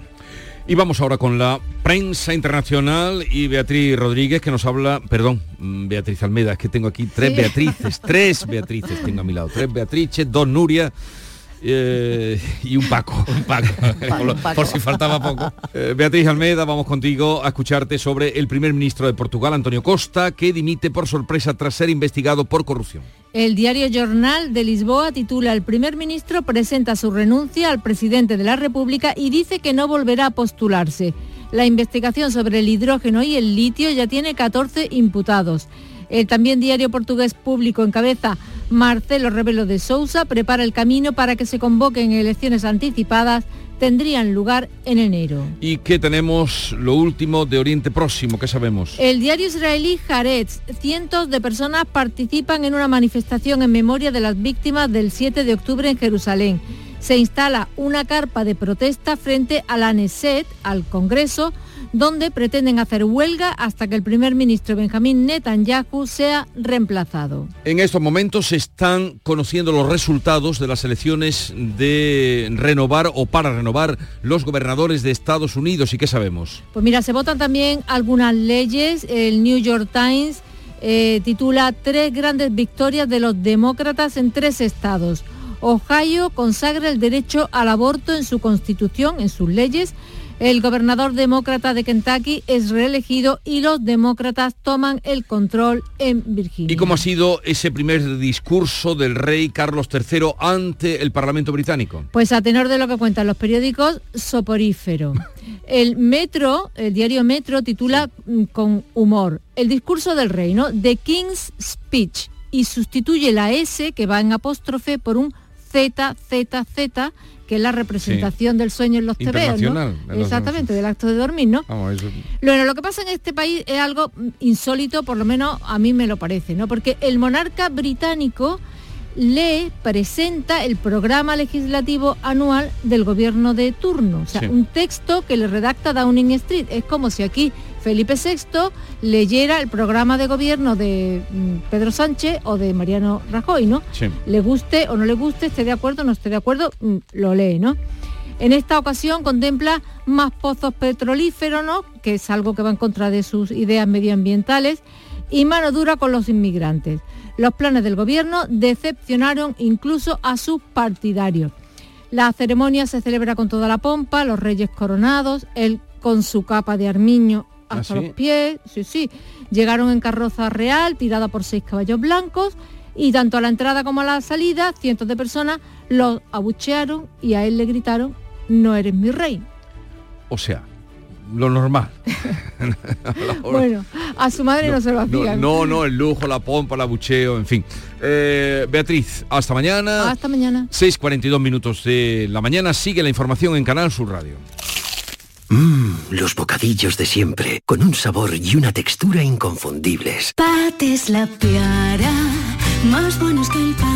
Y vamos ahora con la prensa internacional y Beatriz Rodríguez que nos habla, perdón, mm, Beatriz Almeda, es que tengo aquí tres Beatrices, tres Beatrices tengo a mi lado, tres Beatrices, dos Nuria eh, y un Paco, un Paco, por, si faltaba poco. Eh, Beatriz Almeida, vamos contigo a escucharte sobre el primer ministro de Portugal, Antonio Costa, que dimite por sorpresa tras ser investigado por corrupción. El diario Jornal de Lisboa titula El primer ministro presenta su renuncia al presidente de la República y dice que no volverá a postularse. La investigación sobre el hidrógeno y el litio ya tiene 14 imputados. El también diario portugués público encabeza Marcelo Rebelo de Sousa prepara el camino para que se convoquen elecciones anticipadas tendrían lugar en enero. ¿Y qué tenemos lo último de Oriente Próximo? ¿Qué sabemos? El diario israelí Haaretz. Cientos de personas participan en una manifestación en memoria de las víctimas del 7 de octubre en Jerusalén. Se instala una carpa de protesta frente a la Neset, al Congreso, donde pretenden hacer huelga hasta que el primer ministro Benjamín Netanyahu sea reemplazado. En estos momentos se están conociendo los resultados de las elecciones de renovar o para renovar los gobernadores de Estados Unidos. ¿Y qué sabemos? Pues mira, se votan también algunas leyes. El New York Times eh, titula Tres grandes victorias de los demócratas en tres estados. Ohio consagra el derecho al aborto en su constitución, en sus leyes. El gobernador demócrata de Kentucky es reelegido y los demócratas toman el control en Virginia. ¿Y cómo ha sido ese primer discurso del rey Carlos III ante el Parlamento británico? Pues a tenor de lo que cuentan los periódicos, soporífero. El Metro, el diario Metro, titula mm, con humor el discurso del rey, ¿no? The King's Speech y sustituye la S que va en apóstrofe por un Z, Z, Z que es la representación del sueño en los TV, ¿no? Exactamente, del acto de dormir, ¿no? Bueno, lo que pasa en este país es algo insólito, por lo menos a mí me lo parece, ¿no? Porque el monarca británico le presenta el programa legislativo anual del gobierno de turno, o sea, un texto que le redacta Downing Street. Es como si aquí Felipe VI leyera el programa de gobierno de mm, Pedro Sánchez o de Mariano Rajoy, ¿no? Le guste o no le guste, esté de acuerdo o no esté de acuerdo, mm, lo lee, ¿no? En esta ocasión contempla más pozos petrolíferos, ¿no? que es algo que va en contra de sus ideas medioambientales, y mano dura con los inmigrantes. Los planes del gobierno decepcionaron incluso a sus partidarios. La ceremonia se celebra con toda la pompa, los reyes coronados, él con su capa de armiño hasta ¿Ah, los pies, sí, sí. Llegaron en carroza real, tirada por seis caballos blancos, y tanto a la entrada como a la salida, cientos de personas los abuchearon y a él le gritaron, no eres mi rey. O sea, lo normal. bueno, a su madre no, se lo hacían. No, no, el lujo, la pompa, el abucheo, en fin. Eh, Beatriz, hasta mañana. Hasta mañana. 6.42 minutos de la mañana. Sigue la información en Canal Sur Radio. Mmm, los bocadillos de siempre, con un sabor y una textura inconfundibles. Pates la piara, más buenos que el pan.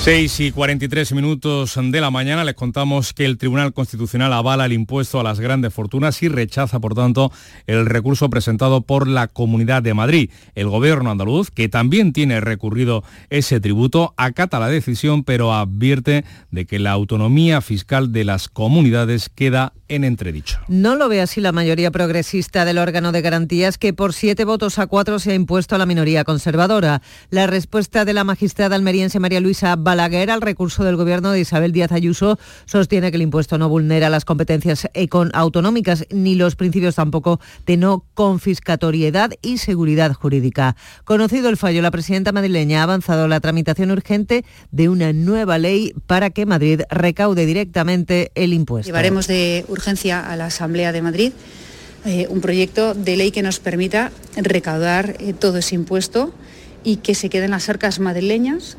6 y 43 minutos de la mañana les contamos que el Tribunal Constitucional avala el impuesto a las grandes fortunas y rechaza, por tanto, el recurso presentado por la Comunidad de Madrid. El gobierno andaluz, que también tiene recurrido ese tributo, acata la decisión, pero advierte de que la autonomía fiscal de las comunidades queda en entredicho. No lo ve así la mayoría progresista del órgano de garantías que por siete votos a cuatro se ha impuesto a la minoría conservadora. La respuesta de la magistrada almeriense María Luisa Balaguer al recurso del gobierno de Isabel Díaz Ayuso sostiene que el impuesto no vulnera las competencias autonómicas ni los principios tampoco de no confiscatoriedad y seguridad jurídica. Conocido el fallo, la presidenta madrileña ha avanzado la tramitación urgente de una nueva ley para que Madrid recaude directamente el impuesto. Llevaremos de urgencia a la Asamblea de Madrid eh, un proyecto de ley que nos permita recaudar eh, todo ese impuesto y que se queden las arcas madrileñas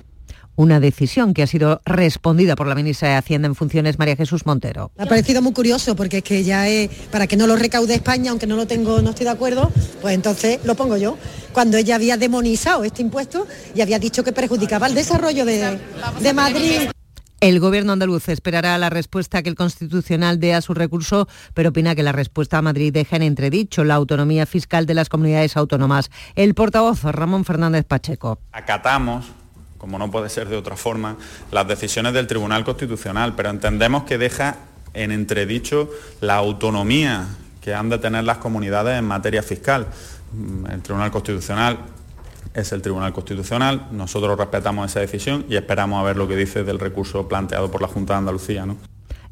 una decisión que ha sido respondida por la ministra de Hacienda en funciones, María Jesús Montero. Me ha parecido muy curioso porque es que ya es, para que no lo recaude España, aunque no lo tengo, no estoy de acuerdo, pues entonces lo pongo yo. Cuando ella había demonizado este impuesto y había dicho que perjudicaba el desarrollo de, de Madrid. El gobierno andaluz esperará la respuesta que el Constitucional dé a su recurso, pero opina que la respuesta a Madrid deja en entredicho la autonomía fiscal de las comunidades autónomas. El portavoz Ramón Fernández Pacheco. Acatamos como no puede ser de otra forma, las decisiones del Tribunal Constitucional, pero entendemos que deja en entredicho la autonomía que han de tener las comunidades en materia fiscal. Mm, el Tribunal Constitucional es el Tribunal Constitucional, nosotros respetamos esa decisión y esperamos a ver lo que dice del recurso planteado por la Junta de Andalucía. ¿no?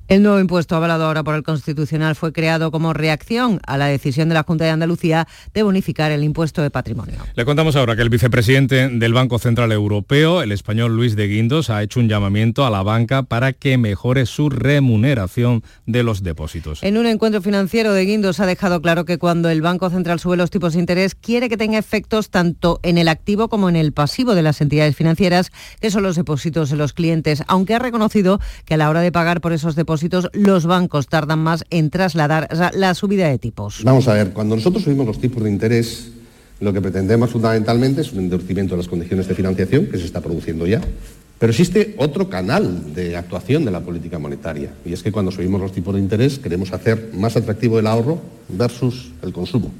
El nuevo impuesto avalado ahora por el Constitucional fue creado como reacción a la decisión de la Junta de Andalucía de bonificar el impuesto de patrimonio. Le contamos ahora que el vicepresidente del Banco Central Europeo, el español Luis de Guindos, ha hecho un llamamiento a la banca para que mejore su remuneración de los depósitos. En un encuentro financiero de Guindos ha dejado claro que cuando el Banco Central sube los tipos de interés quiere que tenga efectos tanto en el activo como en el pasivo de las entidades financieras, que son los depósitos de los clientes, aunque ha reconocido que a la hora de pagar por esos depósitos los bancos tardan más en trasladar la subida de tipos. Vamos a ver, cuando nosotros subimos los tipos de interés, lo que pretendemos fundamentalmente es un endurecimiento de las condiciones de financiación que se está produciendo ya. Pero existe otro canal de actuación de la política monetaria y es que cuando subimos los tipos de interés queremos hacer más atractivo el ahorro versus el consumo.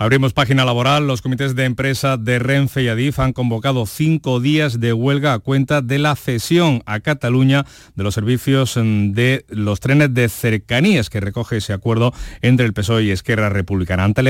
Abrimos página laboral. Los comités de empresa de Renfe y Adif han convocado cinco días de huelga a cuenta de la cesión a Cataluña de los servicios mm, de los trenes de cercanías que recoge ese acuerdo entre el PSOE y Esquerra Republicana. Ante,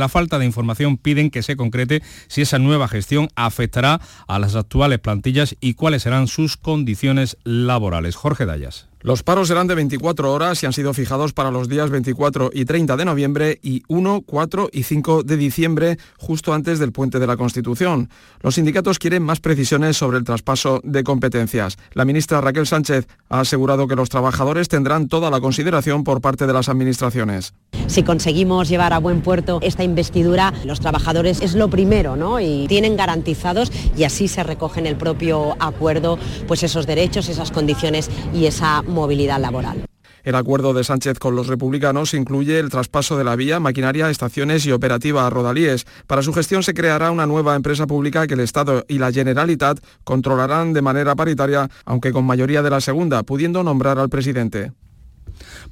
la falta de información piden que se concrete si esa nueva gestión afectará a las actuales plantillas y cuáles serán sus condiciones laborales. Jorge Dayas. Los paros serán de 24 horas y han sido fijados para los días 24 y 30 de noviembre y 1, 4 y 5 de diciembre, justo antes del puente de la Constitución. Los sindicatos quieren más precisiones sobre el traspaso de competencias. La ministra Raquel Sánchez ha asegurado que los trabajadores tendrán toda la consideración por parte de las administraciones. Si conseguimos llevar a buen puerto esta investidura, los trabajadores es lo primero, ¿no? Y tienen garantizados y así se recoge en el propio acuerdo pues esos derechos, esas condiciones y esa movilidad laboral. El acuerdo de Sánchez con los republicanos incluye el traspaso de la vía, maquinaria, estaciones y operativa a Rodalíes. Para su gestión se creará una nueva empresa pública que el Estado y la Generalitat controlarán de manera paritaria, aunque con mayoría de la segunda, pudiendo nombrar al presidente.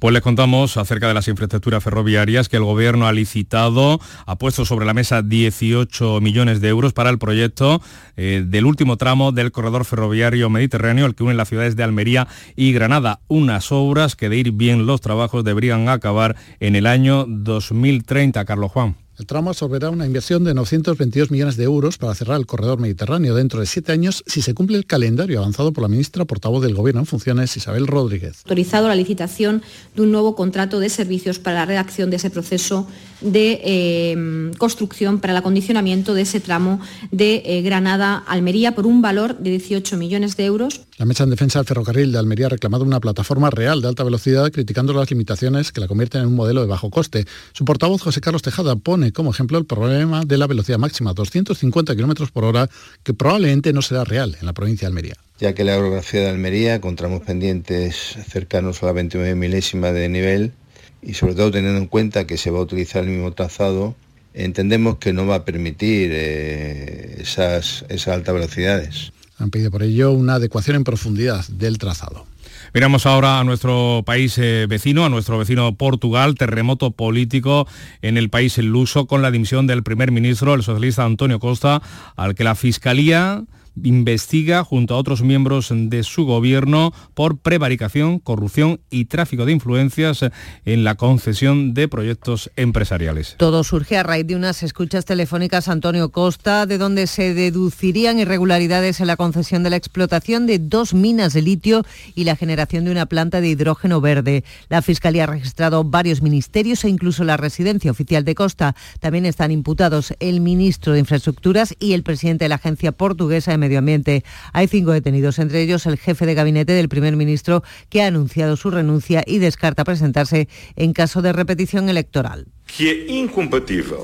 Pues les contamos acerca de las infraestructuras ferroviarias que el Gobierno ha licitado, ha puesto sobre la mesa 18 millones de euros para el proyecto eh, del último tramo del corredor ferroviario mediterráneo, el que une las ciudades de Almería y Granada. Unas obras que de ir bien los trabajos deberían acabar en el año 2030. Carlos Juan. El tramo absorberá una inversión de 922 millones de euros para cerrar el corredor mediterráneo dentro de siete años si se cumple el calendario avanzado por la ministra portavoz del Gobierno en funciones, Isabel Rodríguez. Autorizado la licitación de un nuevo contrato de servicios para la redacción de ese proceso de eh, construcción para el acondicionamiento de ese tramo de eh, Granada-Almería por un valor de 18 millones de euros. La Mesa en Defensa del Ferrocarril de Almería ha reclamado una plataforma real de alta velocidad criticando las limitaciones que la convierten en un modelo de bajo coste. Su portavoz, José Carlos Tejada, pone como ejemplo el problema de la velocidad máxima, 250 km por hora, que probablemente no será real en la provincia de Almería. Ya que la orografía de Almería, con tramos pendientes cercanos a la 29 milésima de nivel, y sobre todo teniendo en cuenta que se va a utilizar el mismo trazado, entendemos que no va a permitir eh, esas, esas altas velocidades. Han pedido por ello una adecuación en profundidad del trazado. Miramos ahora a nuestro país eh, vecino, a nuestro vecino Portugal, terremoto político en el país luso con la dimisión del primer ministro, el socialista Antonio Costa, al que la Fiscalía investiga junto a otros miembros de su gobierno por prevaricación, corrupción y tráfico de influencias en la concesión de proyectos empresariales. Todo surge a raíz de unas escuchas telefónicas a Antonio Costa, de donde se deducirían irregularidades en la concesión de la explotación de dos minas de litio y la generación de una planta de hidrógeno verde. La Fiscalía ha registrado varios ministerios e incluso la residencia oficial de Costa. También están imputados el ministro de Infraestructuras y el presidente de la Agencia Portuguesa de Medio Ambiente. Hay cinco detenidos, entre ellos el jefe de gabinete del primer ministro, que ha anunciado su renuncia y descarta presentarse en caso de repetición electoral. Que incompatible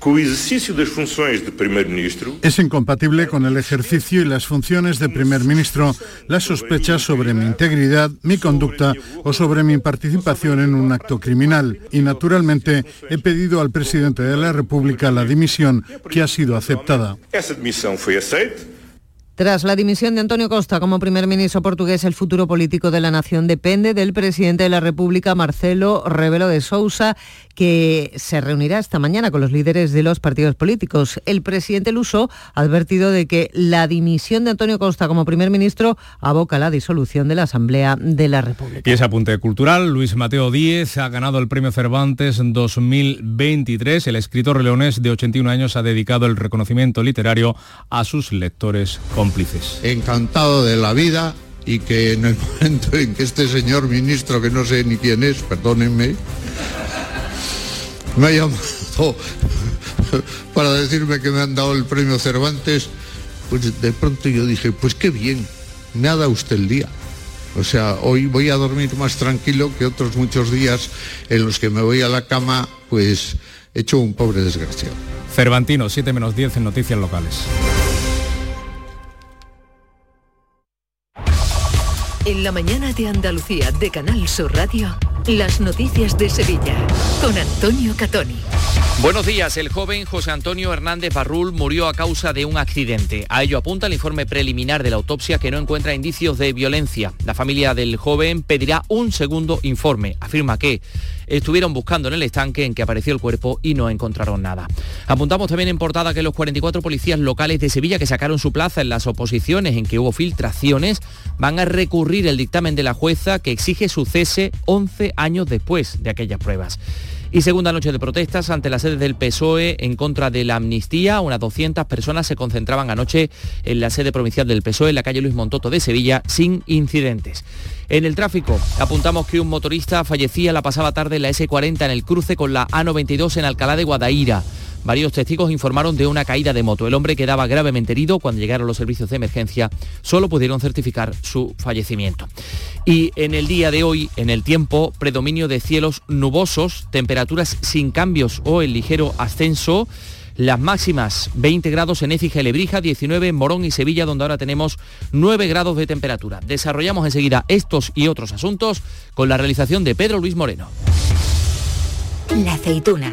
con el ejercicio de funciones de primer ministro. Es incompatible con el ejercicio y las funciones de primer ministro las sospechas sobre mi integridad, mi conducta o sobre mi participación en un acto criminal. Y naturalmente he pedido al presidente de la República la dimisión que ha sido aceptada. Esa dimisión fue aceptada tras la dimisión de Antonio Costa como primer ministro portugués, el futuro político de la nación depende del presidente de la República, Marcelo Rebelo de Sousa, que se reunirá esta mañana con los líderes de los partidos políticos. El presidente Luso ha advertido de que la dimisión de Antonio Costa como primer ministro aboca la disolución de la Asamblea de la República. Y ese apunte cultural, Luis Mateo Díez ha ganado el premio Cervantes 2023. El escritor leonés de 81 años ha dedicado el reconocimiento literario a sus lectores Encantado de la vida y que en el momento en que este señor ministro, que no sé ni quién es, perdónenme, me ha llamado para decirme que me han dado el premio Cervantes, pues de pronto yo dije, pues qué bien, me ha dado usted el día. O sea, hoy voy a dormir más tranquilo que otros muchos días en los que me voy a la cama, pues hecho un pobre desgraciado. Cervantino, 7 menos 10 en noticias locales. En la mañana de Andalucía de Canal Sur Radio, las noticias de Sevilla con Antonio Catoni. Buenos días. El joven José Antonio Hernández Barrul murió a causa de un accidente. A ello apunta el informe preliminar de la autopsia que no encuentra indicios de violencia. La familia del joven pedirá un segundo informe. Afirma que estuvieron buscando en el estanque en que apareció el cuerpo y no encontraron nada. Apuntamos también en portada que los 44 policías locales de Sevilla que sacaron su plaza en las oposiciones en que hubo filtraciones van a recurrir el dictamen de la jueza que exige su cese 11 años después de aquellas pruebas. Y segunda noche de protestas ante la sede del PSOE en contra de la amnistía. Unas 200 personas se concentraban anoche en la sede provincial del PSOE en la calle Luis Montoto de Sevilla sin incidentes. En el tráfico, apuntamos que un motorista fallecía la pasada tarde en la S40 en el cruce con la A92 en Alcalá de Guadaira. Varios testigos informaron de una caída de moto. El hombre quedaba gravemente herido. Cuando llegaron los servicios de emergencia, solo pudieron certificar su fallecimiento. Y en el día de hoy, en el tiempo, predominio de cielos nubosos, temperaturas sin cambios o el ligero ascenso. Las máximas 20 grados en Écija y Lebrija, 19 en Morón y Sevilla, donde ahora tenemos 9 grados de temperatura. Desarrollamos enseguida estos y otros asuntos con la realización de Pedro Luis Moreno. La aceituna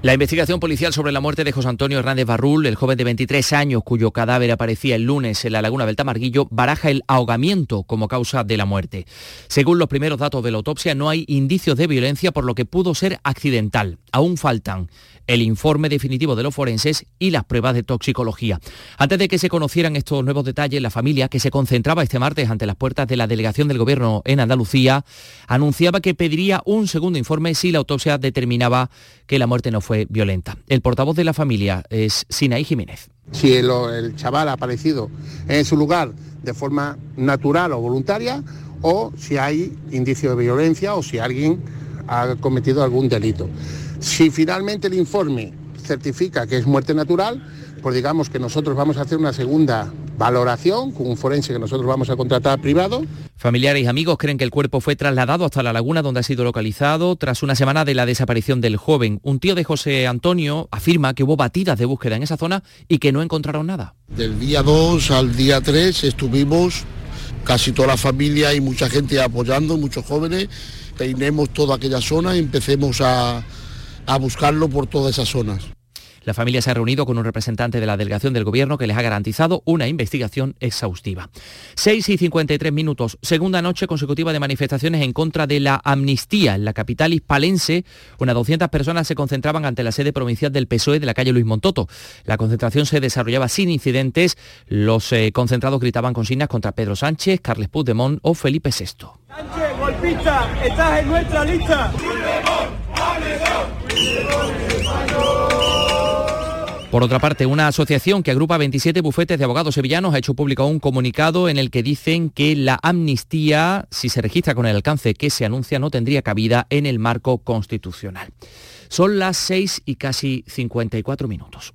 La investigación policial sobre la muerte de José Antonio Hernández Barrul, el joven de 23 años cuyo cadáver aparecía el lunes en la laguna del Tamarguillo, baraja el ahogamiento como causa de la muerte. Según los primeros datos de la autopsia, no hay indicios de violencia por lo que pudo ser accidental. Aún faltan el informe definitivo de los forenses y las pruebas de toxicología. Antes de que se conocieran estos nuevos detalles, la familia, que se concentraba este martes ante las puertas de la delegación del Gobierno en Andalucía, anunciaba que pediría un segundo informe si la autopsia determinaba que la muerte no fue violenta. El portavoz de la familia es Sinaí Jiménez. Si el, el chaval ha aparecido en su lugar de forma natural o voluntaria, o si hay indicio de violencia o si alguien ha cometido algún delito. Si finalmente el informe certifica que es muerte natural, pues digamos que nosotros vamos a hacer una segunda valoración con un forense que nosotros vamos a contratar privado. Familiares y amigos creen que el cuerpo fue trasladado hasta la laguna donde ha sido localizado tras una semana de la desaparición del joven. Un tío de José Antonio afirma que hubo batidas de búsqueda en esa zona y que no encontraron nada. Del día 2 al día 3 estuvimos casi toda la familia y mucha gente apoyando, muchos jóvenes peinemos toda aquella zona y empecemos a, a buscarlo por todas esas zonas. La familia se ha reunido con un representante de la delegación del gobierno que les ha garantizado una investigación exhaustiva. 6 y 53 minutos. Segunda noche consecutiva de manifestaciones en contra de la amnistía. En la capital hispalense, unas 200 personas se concentraban ante la sede provincial del PSOE de la calle Luis Montoto. La concentración se desarrollaba sin incidentes. Los eh, concentrados gritaban consignas contra Pedro Sánchez, Carles Puigdemont o Felipe VI. Sánchez, golpista, estás en nuestra lista. Por otra parte, una asociación que agrupa 27 bufetes de abogados sevillanos ha hecho público un comunicado en el que dicen que la amnistía, si se registra con el alcance que se anuncia, no tendría cabida en el marco constitucional. Son las 6 y casi 54 minutos.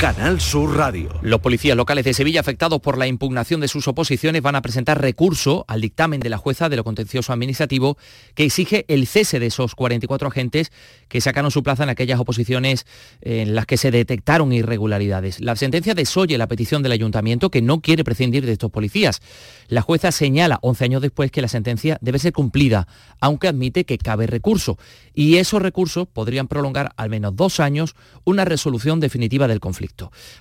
Canal Sur Radio. Los policías locales de Sevilla afectados por la impugnación de sus oposiciones van a presentar recurso al dictamen de la jueza de lo contencioso administrativo que exige el cese de esos 44 agentes que sacaron su plaza en aquellas oposiciones en las que se detectaron irregularidades. La sentencia desoye la petición del ayuntamiento que no quiere prescindir de estos policías. La jueza señala 11 años después que la sentencia debe ser cumplida, aunque admite que cabe recurso. Y esos recursos podrían prolongar al menos dos años una resolución definitiva del conflicto.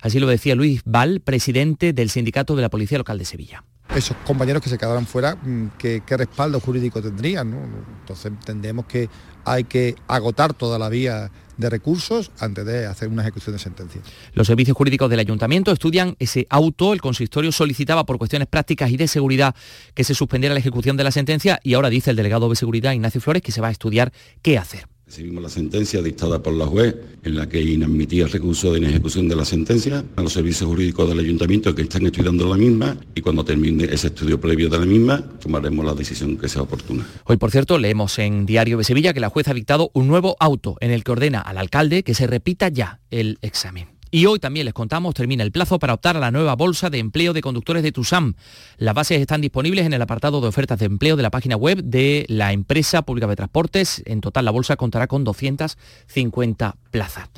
Así lo decía Luis Val, presidente del Sindicato de la Policía Local de Sevilla esos compañeros que se quedaran fuera, mm, ¿qué, respaldo jurídico tendrían? Entonces entendemos que hay que agotar toda la vía de recursos antes de hacer una ejecución de sentencia. Los servicios jurídicos del ayuntamiento estudian ese auto. El consistorio solicitaba por cuestiones prácticas y de seguridad que se suspendiera la ejecución de la sentencia y ahora dice el delegado de seguridad Ignacio Flores que se va a estudiar qué hacer. Recibimos la sentencia dictada por la juez en la que inadmitía el recurso de inejecución de la sentencia a los servicios jurídicos del ayuntamiento que están estudiando la misma y cuando termine ese estudio previo de la misma tomaremos la decisión que sea oportuna. Hoy, por cierto, leemos en Diario de Sevilla que la juez ha dictado un nuevo auto en el que ordena al alcalde que se repita ya el examen. Y hoy también les contamos, termina el plazo para optar a la nueva bolsa de empleo de conductores de TUSAM. Las bases están disponibles en el apartado de ofertas de empleo de la página web de la empresa pública de transportes. En total la bolsa contará con 250 plazas.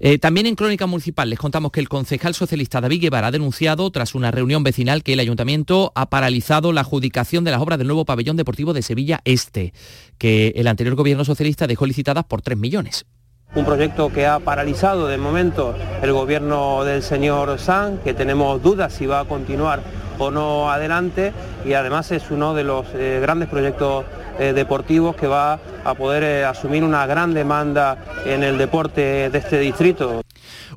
Eh, también en Crónica Municipal les contamos que el concejal socialista David Guevara ha denunciado, tras una reunión vecinal, que el ayuntamiento ha paralizado la adjudicación de las obras del nuevo pabellón deportivo de Sevilla Este, que el anterior gobierno socialista dejó licitadas por 3 millones un proyecto que ha paralizado de momento el gobierno del señor San, que tenemos dudas si va a continuar o no adelante y además es uno de los eh, grandes proyectos eh, deportivos que va a poder eh, asumir una gran demanda en el deporte de este distrito.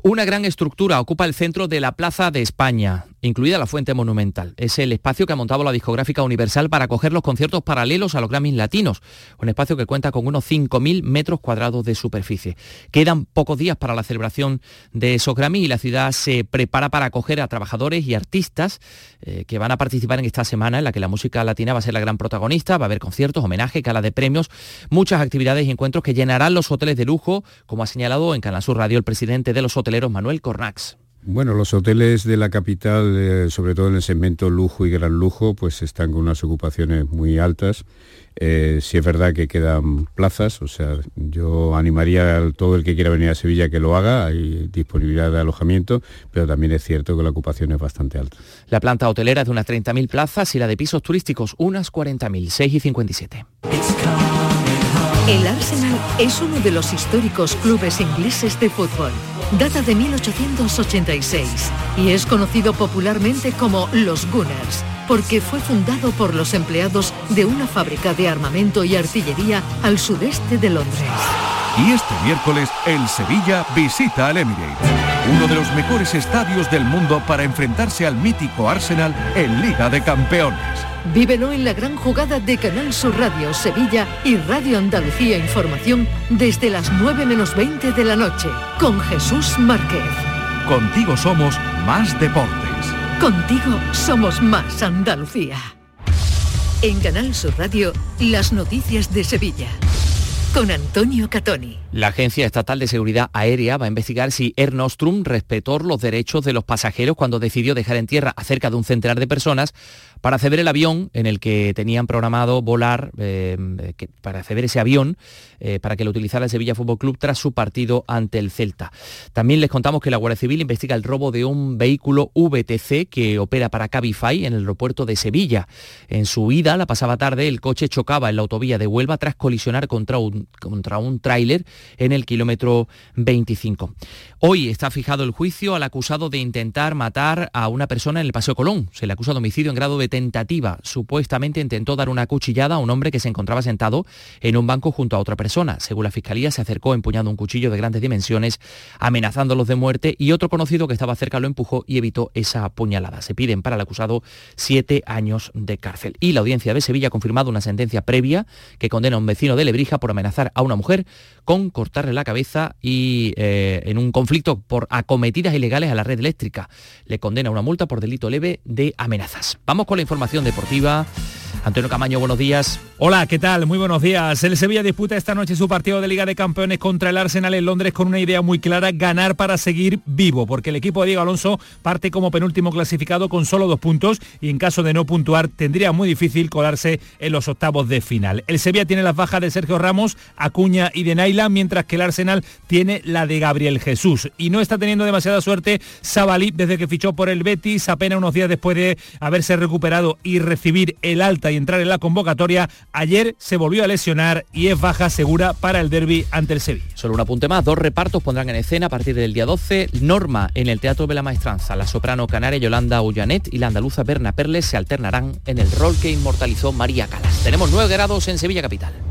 Una gran estructura ocupa el centro de la Plaza de España, incluida la Fuente Monumental. Es el espacio que ha montado la discográfica Universal para acoger los conciertos paralelos a los Grammys latinos. Un espacio que cuenta con unos 5.000 metros cuadrados de superficie. Quedan pocos días para la celebración de esos Grammys y la ciudad se prepara para acoger a trabajadores y artistas eh, que van a participar en esta semana en la que la música latina va a ser la gran protagonista. Va a haber conciertos, homenaje, gala de premios, muchas actividades y encuentros que llenarán los hoteles de lujo, como ha señalado en Canal Sur Radio el presidente de los hoteles Manuel Cornax. Bueno, los hoteles de la capital, eh, sobre todo en el segmento lujo y gran lujo, pues están con unas ocupaciones muy altas. Eh, si es verdad que quedan plazas, o sea, yo animaría a todo el que quiera venir a Sevilla que lo haga, hay disponibilidad de alojamiento, pero también es cierto que la ocupación es bastante alta. La planta hotelera es de unas 30.000 plazas y la de pisos turísticos unas 40.000, 6 y 57. El Arsenal es uno de los históricos clubes ingleses de fútbol. Data de 1886 y es conocido popularmente como los Gunners porque fue fundado por los empleados de una fábrica de armamento y artillería al sudeste de Londres. Y este miércoles el Sevilla visita al Emirates, uno de los mejores estadios del mundo para enfrentarse al mítico Arsenal en Liga de Campeones. Vívelo en la gran jugada de Canal Sur Radio Sevilla y Radio Andalucía Información desde las 9 menos 20 de la noche con Jesús Márquez. Contigo somos más deportes. Contigo somos más Andalucía. En Canal Sur Radio, las noticias de Sevilla. con Antonio Catoni. La Agencia Estatal de Seguridad Aérea va a investigar si Air Nostrum respetó los derechos de los pasajeros cuando decidió dejar en tierra a cerca de un centenar de personas para ceder el avión en el que tenían programado volar, eh, para ceder ese avión eh, para que lo utilizara el Sevilla Fútbol Club tras su partido ante el Celta. También les contamos que la Guardia Civil investiga el robo de un vehículo VTC que opera para Cabify en el aeropuerto de Sevilla. En su ida, la pasada tarde, el coche chocaba en la autovía de Huelva tras colisionar contra un, contra un tráiler en el kilómetro 25. Hoy está fijado el juicio al acusado de intentar matar a una persona en el Paseo Colón. Se le acusa de homicidio en grado de tentativa. Supuestamente intentó dar una cuchillada a un hombre que se encontraba sentado en un banco junto a otra persona. Según la fiscalía, se acercó empuñando un cuchillo de grandes dimensiones, amenazándolos de muerte y otro conocido que estaba cerca lo empujó y evitó esa puñalada. Se piden para el acusado siete años de cárcel. Y la audiencia de Sevilla ha confirmado una sentencia previa que condena a un vecino de Lebrija por amenazar a una mujer con cortarle la cabeza y eh, en un conflicto por acometidas ilegales a la red eléctrica. Le condena una multa por delito leve de amenazas. Vamos con información deportiva. Antonio Camaño, buenos días. Hola, ¿qué tal? Muy buenos días. El Sevilla disputa esta noche su partido de Liga de Campeones contra el Arsenal en Londres con una idea muy clara, ganar para seguir vivo, porque el equipo de Diego Alonso parte como penúltimo clasificado con solo dos puntos y en caso de no puntuar tendría muy difícil colarse en los octavos de final. El Sevilla tiene las bajas de Sergio Ramos, Acuña y de Naila, mientras que el Arsenal tiene la de Gabriel Jesús. Y no está teniendo demasiada suerte Sabalí desde que fichó por el Betis, apenas unos días después de haberse recuperado y recibir el y entrar en la convocatoria, ayer se volvió a lesionar y es baja segura para el derby ante el Sevilla. Solo un apunte más, dos repartos pondrán en escena a partir del día 12 Norma en el Teatro de la Maestranza. La soprano canaria Yolanda Ullanet y la andaluza Berna Perles se alternarán en el rol que inmortalizó María Calas. Tenemos 9 grados en Sevilla Capital.